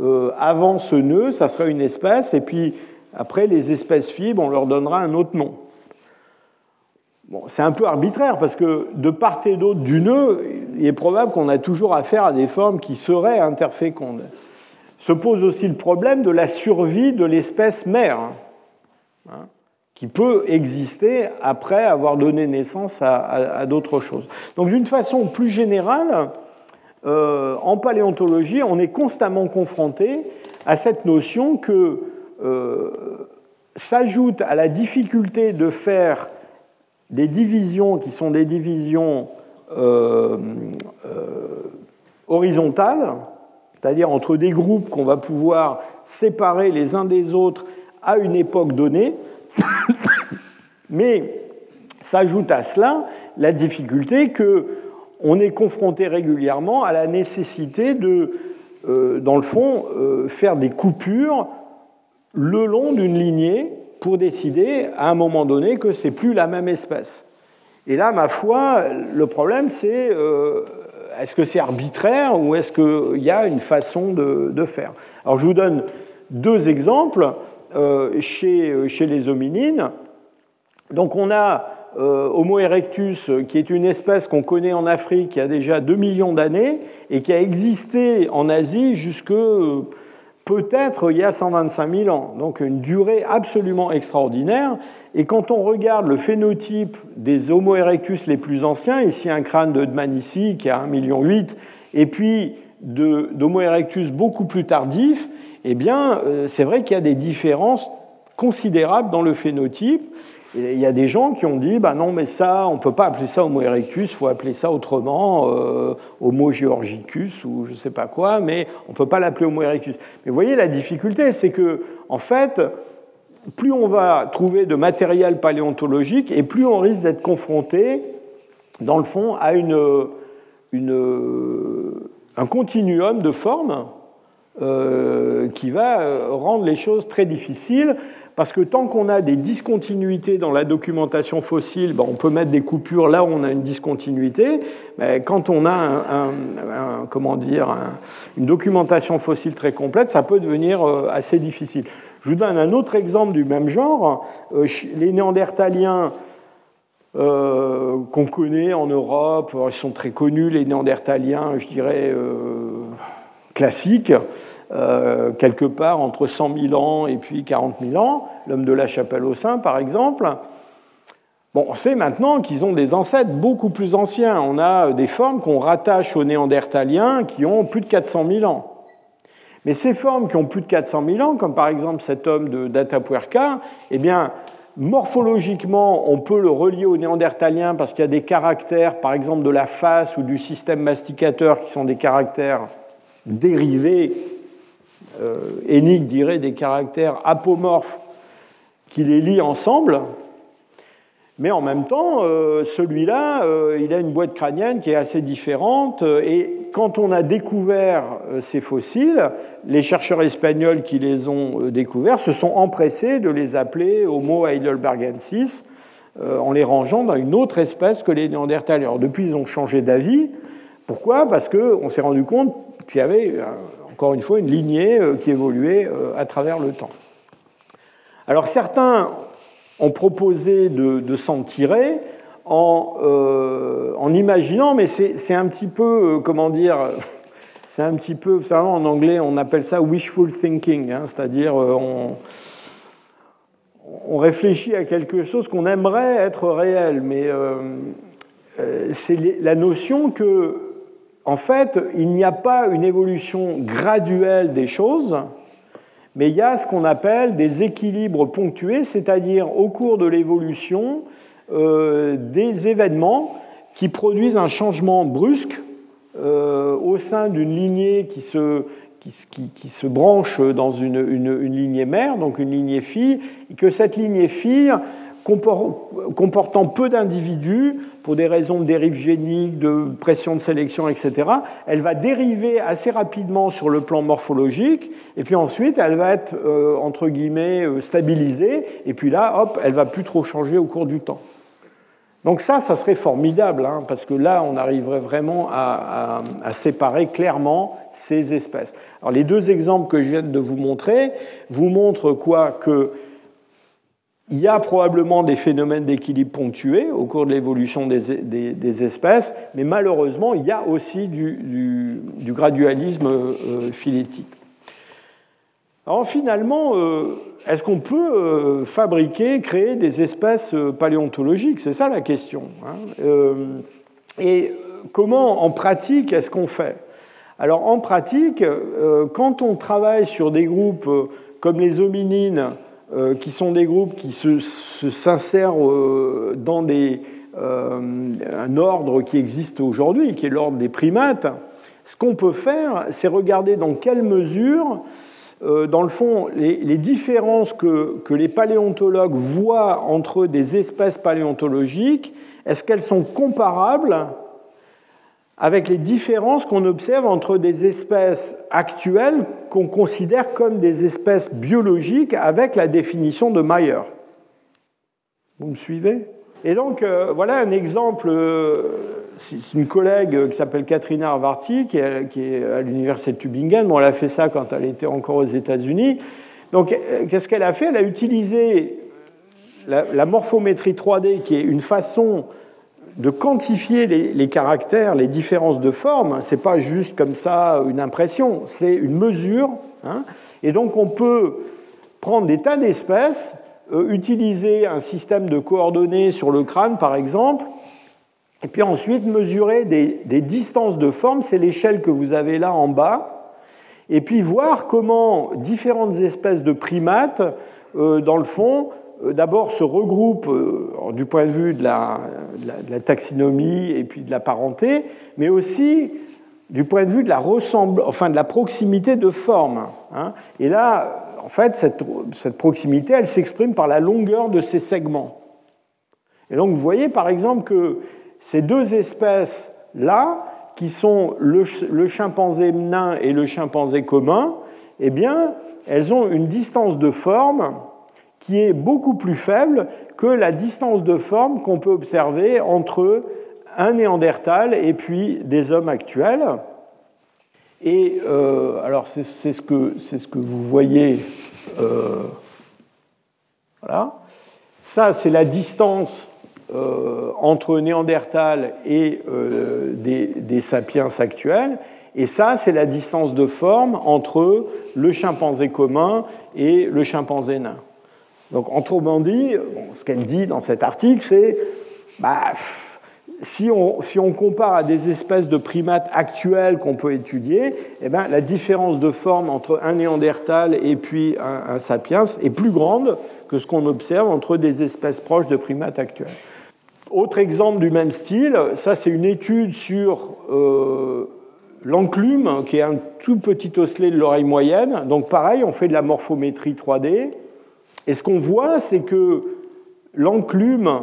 B: euh, avant ce nœud, ça serait une espèce, et puis après les espèces fibres, on leur donnera un autre nom. C'est un peu arbitraire parce que de part et d'autre du nœud, il est probable qu'on a toujours affaire à des formes qui seraient interfécondes. Se pose aussi le problème de la survie de l'espèce mère. Hein qui peut exister après avoir donné naissance à, d'autres choses. Donc d'une façon plus générale, euh, en paléontologie, on est constamment confronté à cette notion que euh, s'ajoute à la difficulté de faire des divisions qui sont des divisions euh, horizontales, c'est-à-dire entre des groupes qu'on va pouvoir séparer les uns des autres à une époque donnée, mais s'ajoute à cela la difficulté que on est confronté régulièrement à la nécessité de, euh, dans le fond, euh, faire des coupures le long d'une lignée pour décider à un moment donné que c'est plus la même espèce. Et là, ma foi, le problème c'est euh, est-ce que c'est arbitraire ou est-ce qu'il y a une façon de, faire? Alors je vous donne deux exemples. chez, chez les hominines, donc on a euh, Homo erectus, qui est une espèce qu'on connaît en Afrique qui a déjà 2 millions d'années et qui a existé en Asie jusque euh, peut-être il y a 125 000 ans. Donc une durée absolument extraordinaire. Et quand on regarde le phénotype des Homo erectus les plus anciens, ici un crâne de Dmanisi qui a 1,8 million, et puis d'Homo erectus beaucoup plus tardif, eh bien euh, c'est vrai qu'il y a des différences considérables dans le phénotype il y a des gens qui ont dit, bah non, mais ça, on ne peut pas appeler ça Homo erectus, il faut appeler ça autrement, euh, Homo georgicus ou je ne sais pas quoi, mais on ne peut pas l'appeler Homo erectus. Mais vous voyez, la difficulté, c'est que, en fait, plus on va trouver de matériel paléontologique et plus on risque d'être confronté, dans le fond, à une, une, un continuum de formes euh, qui va rendre les choses très difficiles parce que tant qu'on a des discontinuités dans la documentation fossile, ben, on peut mettre des coupures là où on a une discontinuité. Mais quand on a comment dire, une documentation fossile très complète, ça peut devenir euh, assez difficile. Je vous donne un autre exemple du même genre. Euh, les Néandertaliens euh, qu'on connaît en Europe, ils sont très connus, les Néandertaliens, je dirais, classiques. Euh, quelque part entre 100 000 ans et puis 40 000 ans, l'homme de la chapelle au sein par exemple. Bon, on sait maintenant qu'ils ont des ancêtres beaucoup plus anciens. On a des formes qu'on rattache aux néandertaliens qui ont plus de 400 000 ans. Mais ces formes qui ont plus de 400 000 ans, comme par exemple cet homme de d'Atapuerca, eh bien, morphologiquement, on peut le relier aux néandertaliens parce qu'il y a des caractères, par exemple de la face ou du système masticateur, qui sont des caractères dérivés euh, dirait des caractères apomorphes qui les lient ensemble, mais en même temps, euh, celui-là, euh, il a une boîte crânienne qui est assez différente, et quand on a découvert ces fossiles, les chercheurs espagnols qui les ont découverts se sont empressés de les appeler Homo heidelbergensis, en les rangeant dans une autre espèce que les Néandertaliens. Alors depuis, ils ont changé d'avis. Pourquoi? Parce qu'on s'est rendu compte qu'il y avait encore une fois, une lignée euh, qui évoluait euh, à travers le temps. Alors certains ont proposé de, s'en tirer en, euh, en, imaginant, mais c'est un petit peu, comment dire, c'est un petit peu, vous savez, en anglais, on appelle ça wishful thinking, hein, c'est-à-dire on, réfléchit à quelque chose qu'on aimerait être réel, mais c'est la notion que en fait, il n'y a pas une évolution graduelle des choses, mais il y a ce qu'on appelle des équilibres ponctués, c'est-à-dire au cours de l'évolution, euh, des événements qui produisent un changement brusque euh, au sein d'une lignée qui se, branche dans une, une, lignée mère, donc une lignée fille, et que cette lignée fille comportant peu d'individus, pour des raisons de dérive génique, de pression de sélection, etc., elle va dériver assez rapidement sur le plan morphologique, et puis ensuite elle va être, euh, entre guillemets, euh, stabilisée, et puis là, hop, elle va plus trop changer au cours du temps. Donc ça, ça serait formidable, hein, parce que là, on arriverait vraiment à, séparer clairement ces espèces. Alors les deux exemples que je viens de vous montrer vous montrent quoi? Que il y a probablement des phénomènes d'équilibre ponctués au cours de l'évolution des, espèces, mais malheureusement, il y a aussi du, gradualisme euh, phylétique. Alors finalement, euh, est-ce qu'on peut euh, fabriquer, créer des espèces paléontologiques? C'est ça la question. Hein. Et comment en pratique est-ce qu'on fait? Alors en pratique, quand on travaille sur des groupes comme les hominines, euh, qui sont des groupes qui s'insèrent se, euh, dans des, euh, un ordre qui existe aujourd'hui, qui est l'ordre des primates, ce qu'on peut faire, c'est regarder dans quelle mesure, dans le fond, les, les différences que, que, les paléontologues voient entre des espèces paléontologiques, est-ce qu'elles sont comparables avec les différences qu'on observe entre des espèces actuelles qu'on considère comme des espèces biologiques avec la définition de Mayer. Vous me suivez? Et donc, euh, voilà un exemple. Euh, c'est une collègue qui s'appelle Katrina Arvarti, qui est, à l'université de Tübingen. Bon, elle a fait ça quand elle était encore aux États-Unis. Donc, euh, qu'est-ce qu'elle a fait? Elle a utilisé la morphométrie 3D, qui est une façon de quantifier les, caractères, les différences de forme. Ce n'est pas juste comme ça une impression, c'est une mesure. Hein. et donc on peut prendre des tas d'espèces, euh, utiliser un système de coordonnées sur le crâne par exemple, et puis ensuite mesurer des, distances de forme, c'est l'échelle que vous avez là en bas, et puis voir comment différentes espèces de primates, euh, dans le fond, d'abord se regroupent euh, du point de vue de la, taxinomie et puis de la parenté, mais aussi du point de vue de la, ressemble, enfin de la proximité de forme. Hein. Et là, en fait, cette, cette proximité, elle s'exprime par la longueur de ces segments. Et donc, vous voyez par exemple que ces deux espèces-là, qui sont le, le, chimpanzé nain et le chimpanzé commun, eh bien, elles ont une distance de forme qui est beaucoup plus faible que la distance de forme qu'on peut observer entre un néandertal et puis des hommes actuels. Et euh, alors c'est ce, que, vous voyez. Euh, voilà. Ça, c'est la distance euh, entre Néandertal et des, des, sapiens actuels. Et ça, c'est la distance de forme entre le chimpanzé commun et le chimpanzé nain. Donc, autrement dit, ce qu'elle dit dans cet article, c'est bah, si, on, compare à des espèces de primates actuelles qu'on peut étudier, eh ben, la différence de forme entre un néandertal et puis un, sapiens est plus grande que ce qu'on observe entre des espèces proches de primates actuelles. Autre exemple du même style, ça c'est une étude sur euh, l'enclume, qui est un tout petit osselet de l'oreille moyenne. Donc pareil, on fait de la morphométrie 3D. Et ce qu'on voit, c'est que l'enclume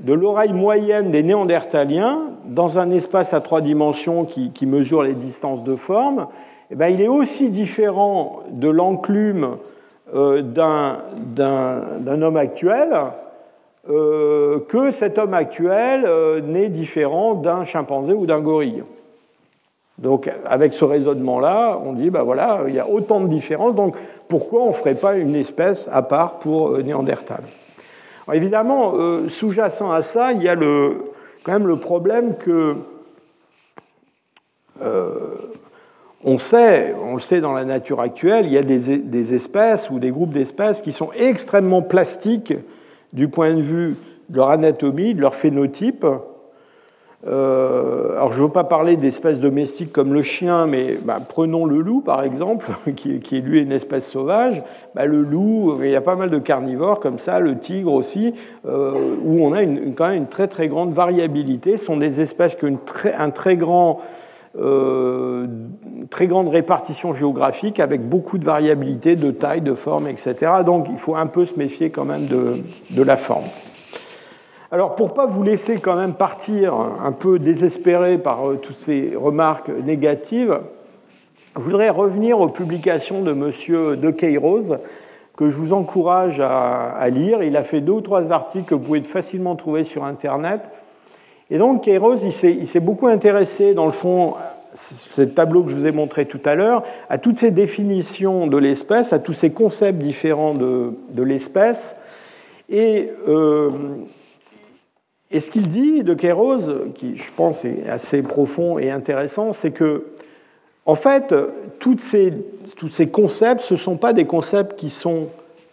B: de l'oreille moyenne des néandertaliens, dans un espace à trois dimensions qui, mesure les distances de forme, eh bien, il est aussi différent de l'enclume euh, d'un homme actuel euh, que cet homme actuel euh, n'est différent d'un chimpanzé ou d'un gorille. Donc avec ce raisonnement-là, on dit, ben voilà, il y a autant de différences, donc pourquoi on ne ferait pas une espèce à part pour euh, Néandertal. Évidemment, euh, sous-jacent à ça, il y a le, quand même le problème que euh, on sait, on le sait dans la nature actuelle, il y a des, des espèces ou des groupes d'espèces qui sont extrêmement plastiques du point de vue de leur anatomie, de leur phénotype, euh, alors je ne veux pas parler d'espèces domestiques comme le chien, mais bah, prenons le loup par exemple, qui, est lui une espèce sauvage. Bah, le loup, il y a pas mal de carnivores comme ça, le tigre aussi, euh, où on a une, quand même une très très grande variabilité. Ce sont des espèces qui ont une très, un très grand, euh, très grande répartition géographique avec beaucoup de variabilité de taille, de forme, etc. Donc il faut un peu se méfier quand même de la forme. Alors, pour ne pas vous laisser quand même partir un peu désespéré par euh, toutes ces remarques négatives, je voudrais revenir aux publications de M. De Queiroz que je vous encourage à, lire. Il a fait deux ou trois articles que vous pouvez facilement trouver sur Internet. Et donc, Kairos, il s'est beaucoup intéressé, dans le fond, ce tableau que je vous ai montré tout à l'heure, à toutes ces définitions de l'espèce, à tous ces concepts différents de, l'espèce. Et, euh, et, ce qu'il dit de Kairos, qui je pense est assez profond et intéressant, c'est que en fait, toutes ces, tous ces concepts, ce ne sont pas des concepts qui sont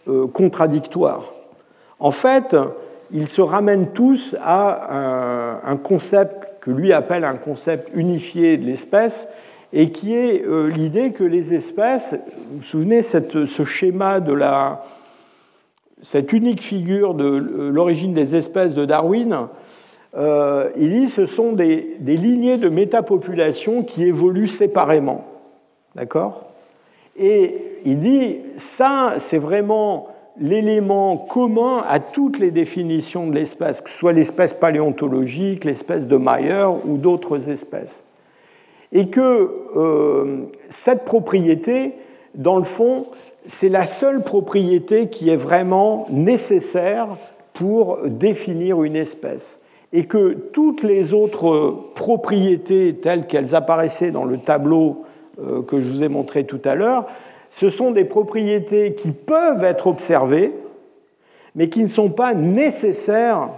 B: euh, contradictoires. En fait, ils se ramènent tous à un, concept que lui appelle un concept unifié de l'espèce, et qui est euh, l'idée que les espèces, vous vous souvenez cette, ce schéma de la, cette unique figure de l'origine des espèces de Darwin, euh, il dit ce sont des, lignées de métapopulation qui évoluent séparément. D'accord? Et il dit ça, c'est vraiment l'élément commun à toutes les définitions de l'espèce, que ce soit l'espèce paléontologique, l'espèce de Mayer ou d'autres espèces. Et que euh, cette propriété, dans le fond, c'est la seule propriété qui est vraiment nécessaire pour définir une espèce et que toutes les autres propriétés telles qu'elles apparaissaient dans le tableau euh, que je vous ai montré tout à l'heure, ce sont des propriétés qui peuvent être observées, mais qui ne sont pas nécessaires,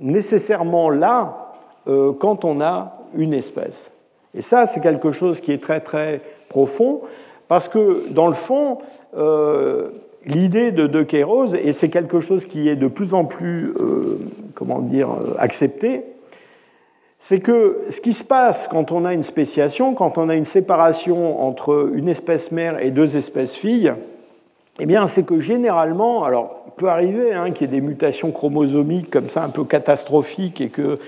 B: nécessairement là euh, quand on a une espèce. Et ça, c'est quelque chose qui est très très profond, parce que dans le fond, euh, l'idée de De Queiroz, et c'est quelque chose qui est de plus en plus, euh, comment dire, euh, accepté, c'est que ce qui se passe quand on a une spéciation, quand on a une séparation entre une espèce mère et deux espèces filles, eh bien, c'est que généralement, alors, il peut arriver hein, qu'il y ait des mutations chromosomiques comme ça, un peu catastrophiques, et que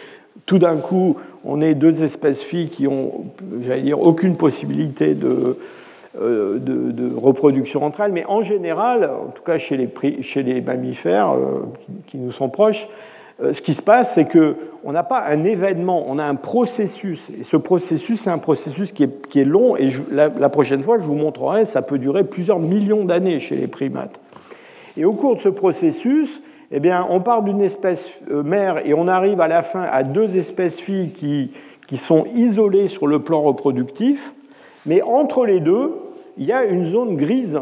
B: tout d'un coup, on ait deux espèces filles qui ont, j'allais dire, aucune possibilité de, euh, de, reproduction entre elles, mais en général, en tout cas chez les, chez les mammifères euh, qui, nous sont proches, euh, ce qui se passe, c'est qu'on n'a pas un événement, on a un processus. Et ce processus, c'est un processus qui est, qui est long, et la, prochaine fois, je vous montrerai, ça peut durer plusieurs millions d'années chez les primates. Et au cours de ce processus, eh bien, on part d'une espèce mère et on arrive à la fin à deux espèces filles qui, qui sont isolées sur le plan reproductif. Mais entre les deux, il y a une zone grise.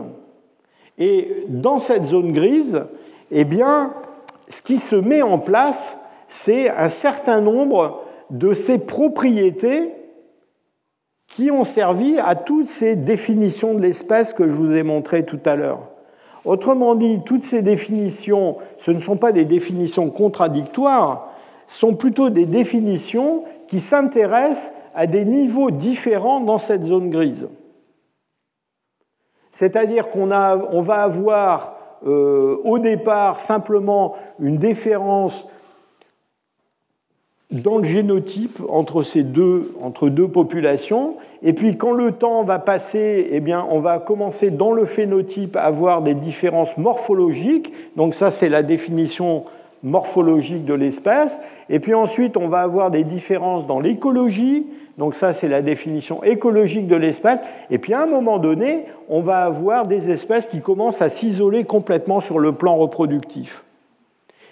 B: Et dans cette zone grise, eh bien, ce qui se met en place, c'est un certain nombre de ces propriétés qui ont servi à toutes ces définitions de l'espèce que je vous ai montrées tout à l'heure. Autrement dit, toutes ces définitions, ce ne sont pas des définitions contradictoires, sont plutôt des définitions qui s'intéressent à des niveaux différents dans cette zone grise. C'est-à-dire qu'on on va avoir euh, au départ simplement une différence dans le génotype entre ces deux, entre deux populations. Et puis quand le temps va passer, eh bien, on va commencer dans le phénotype à avoir des différences morphologiques. Donc ça, c'est la définition morphologique de l'espèce. Et puis ensuite, on va avoir des différences dans l'écologie, donc ça, c'est la définition écologique de l'espèce. Et puis à un moment donné, on va avoir des espèces qui commencent à s'isoler complètement sur le plan reproductif.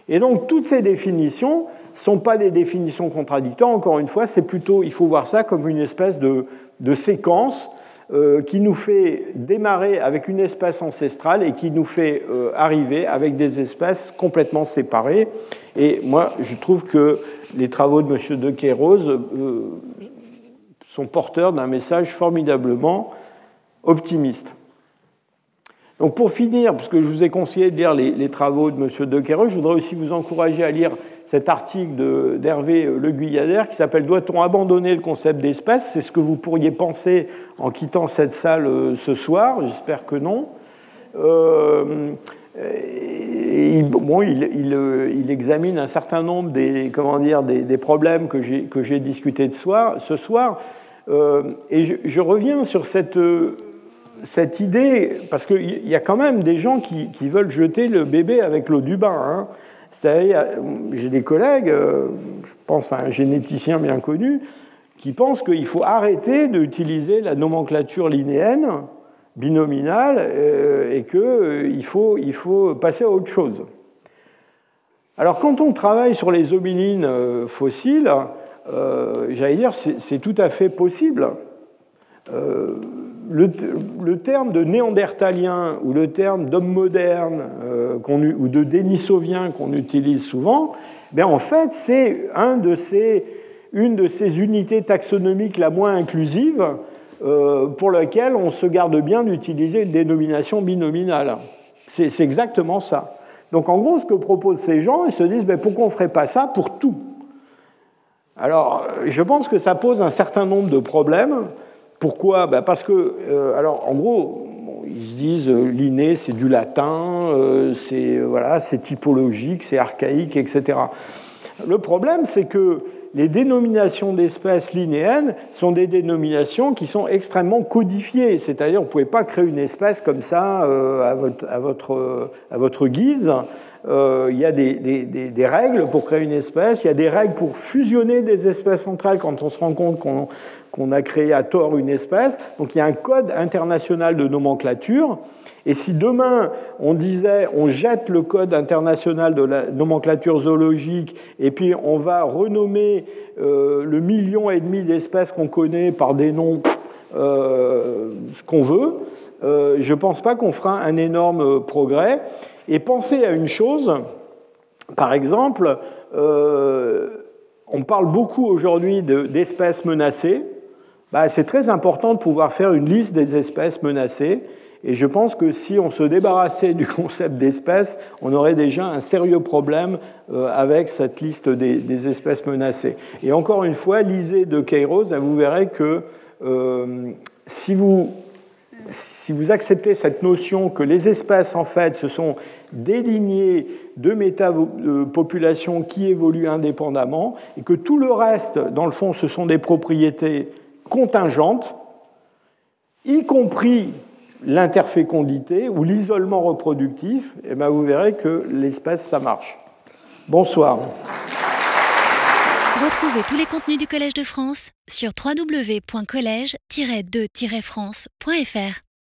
B: Et donc toutes ces définitions ne sont pas des définitions contradictoires. Encore une fois, c'est plutôt, il faut voir ça comme une espèce de, séquence euh, qui nous fait démarrer avec une espèce ancestrale et qui nous fait euh, arriver avec des espèces complètement séparées. Et moi, je trouve que les travaux de M. De Queiroz euh, sont porteurs d'un message formidablement optimiste. Donc pour finir, parce que je vous ai conseillé de lire les, travaux de M. De je voudrais aussi vous encourager à lire cet article d'Hervé Le Guyadère qui s'appelle Doit-on abandonner le concept d'espèce? C'est ce que vous pourriez penser en quittant cette salle euh, ce soir, j'espère que non. Euh, il, bon, il, il, examine un certain nombre des, comment dire, des, problèmes que j'ai discutés de soir, ce soir. Euh, et je, reviens sur cette, idée, parce qu'il y a quand même des gens qui, veulent jeter le bébé avec l'eau du bain. Hein. J'ai des collègues, euh, je pense à un généticien bien connu, qui pense qu'il faut arrêter d'utiliser la nomenclature linéenne binominal et qu'il faut, il faut passer à autre chose. Alors quand on travaille sur les hominines fossiles, j'allais dire c'est tout à fait possible. Le, terme de néandertalien ou le terme d'homme moderne ou de dénisovien qu'on utilise souvent, ben en fait c'est un une de ces unités taxonomiques la moins inclusive euh, pour laquelle on se garde bien d'utiliser une dénomination binominale. C'est exactement ça. Donc en gros, ce que proposent ces gens, ils se disent ben, pourquoi on ne ferait pas ça pour tout? Alors, je pense que ça pose un certain nombre de problèmes. Pourquoi? Ben Parce que, euh, alors en gros, ils se disent euh, l'inné c'est du latin, c'est voilà, typologique, c'est archaïque, etc. Le problème, c'est que les dénominations d'espèces linéennes sont des dénominations qui sont extrêmement codifiées, c'est-à-dire vous ne pouvez pas créer une espèce comme ça euh, à, votre, à, votre, guise. Euh, il y a des, règles pour créer une espèce, il y a des règles pour fusionner des espèces centrales quand on se rend compte qu'on a créé à tort une espèce. Donc il y a un code international de nomenclature. Et si demain on disait on jette le code international de la nomenclature zoologique et puis on va renommer euh, le million et demi d'espèces qu'on connaît par des noms euh, qu'on veut, euh, je ne pense pas qu'on fera un énorme progrès. Et pensez à une chose, par exemple, on parle beaucoup aujourd'hui d'espèces menacées. Bah, c'est très important de pouvoir faire une liste des espèces menacées. Et je pense que si on se débarrassait du concept d'espèces, on aurait déjà un sérieux problème euh, avec cette liste des, espèces menacées. Et encore une fois, lisez de Kairos, vous verrez que euh, si, vous, si vous acceptez cette notion que les espèces, en fait, ce sont des lignées de métapopulations qui évoluent indépendamment, et que tout le reste, dans le fond, ce sont des propriétés contingentes, y compris l'interfécondité ou l'isolement reproductif, eh bien vous verrez que l'espèce, ça marche. Bonsoir.
A: Retrouvez tous les contenus du Collège de France sur www.colège-2-france.fr.